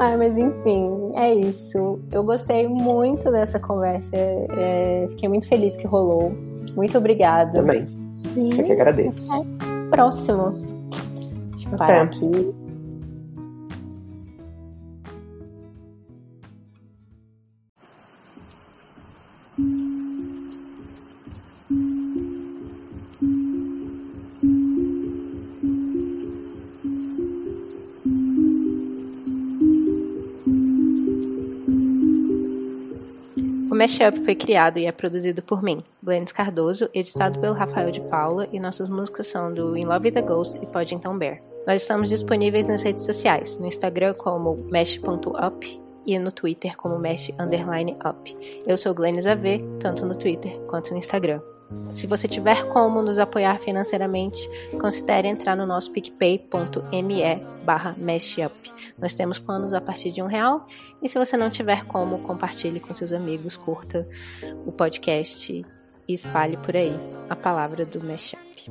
Ai, mas enfim, é isso. Eu gostei muito dessa conversa. É, fiquei muito feliz que rolou. Muito obrigada. Também. E Eu que agradeço. Até próximo. Deixa eu parar aqui. Mashup foi criado e é produzido por mim, Glennis Cardoso, editado pelo Rafael de Paula e nossas músicas são do In Love with the Ghost e Poddington Bear. Nós estamos disponíveis nas redes sociais, no Instagram como mesh.up e no Twitter como mesh_up. Eu sou Glennis AV, tanto no Twitter quanto no Instagram. Se você tiver como nos apoiar financeiramente, considere entrar no nosso picpay.me barra. Nós temos planos a partir de um real e se você não tiver como, compartilhe com seus amigos, curta o podcast e espalhe por aí a palavra do mashup.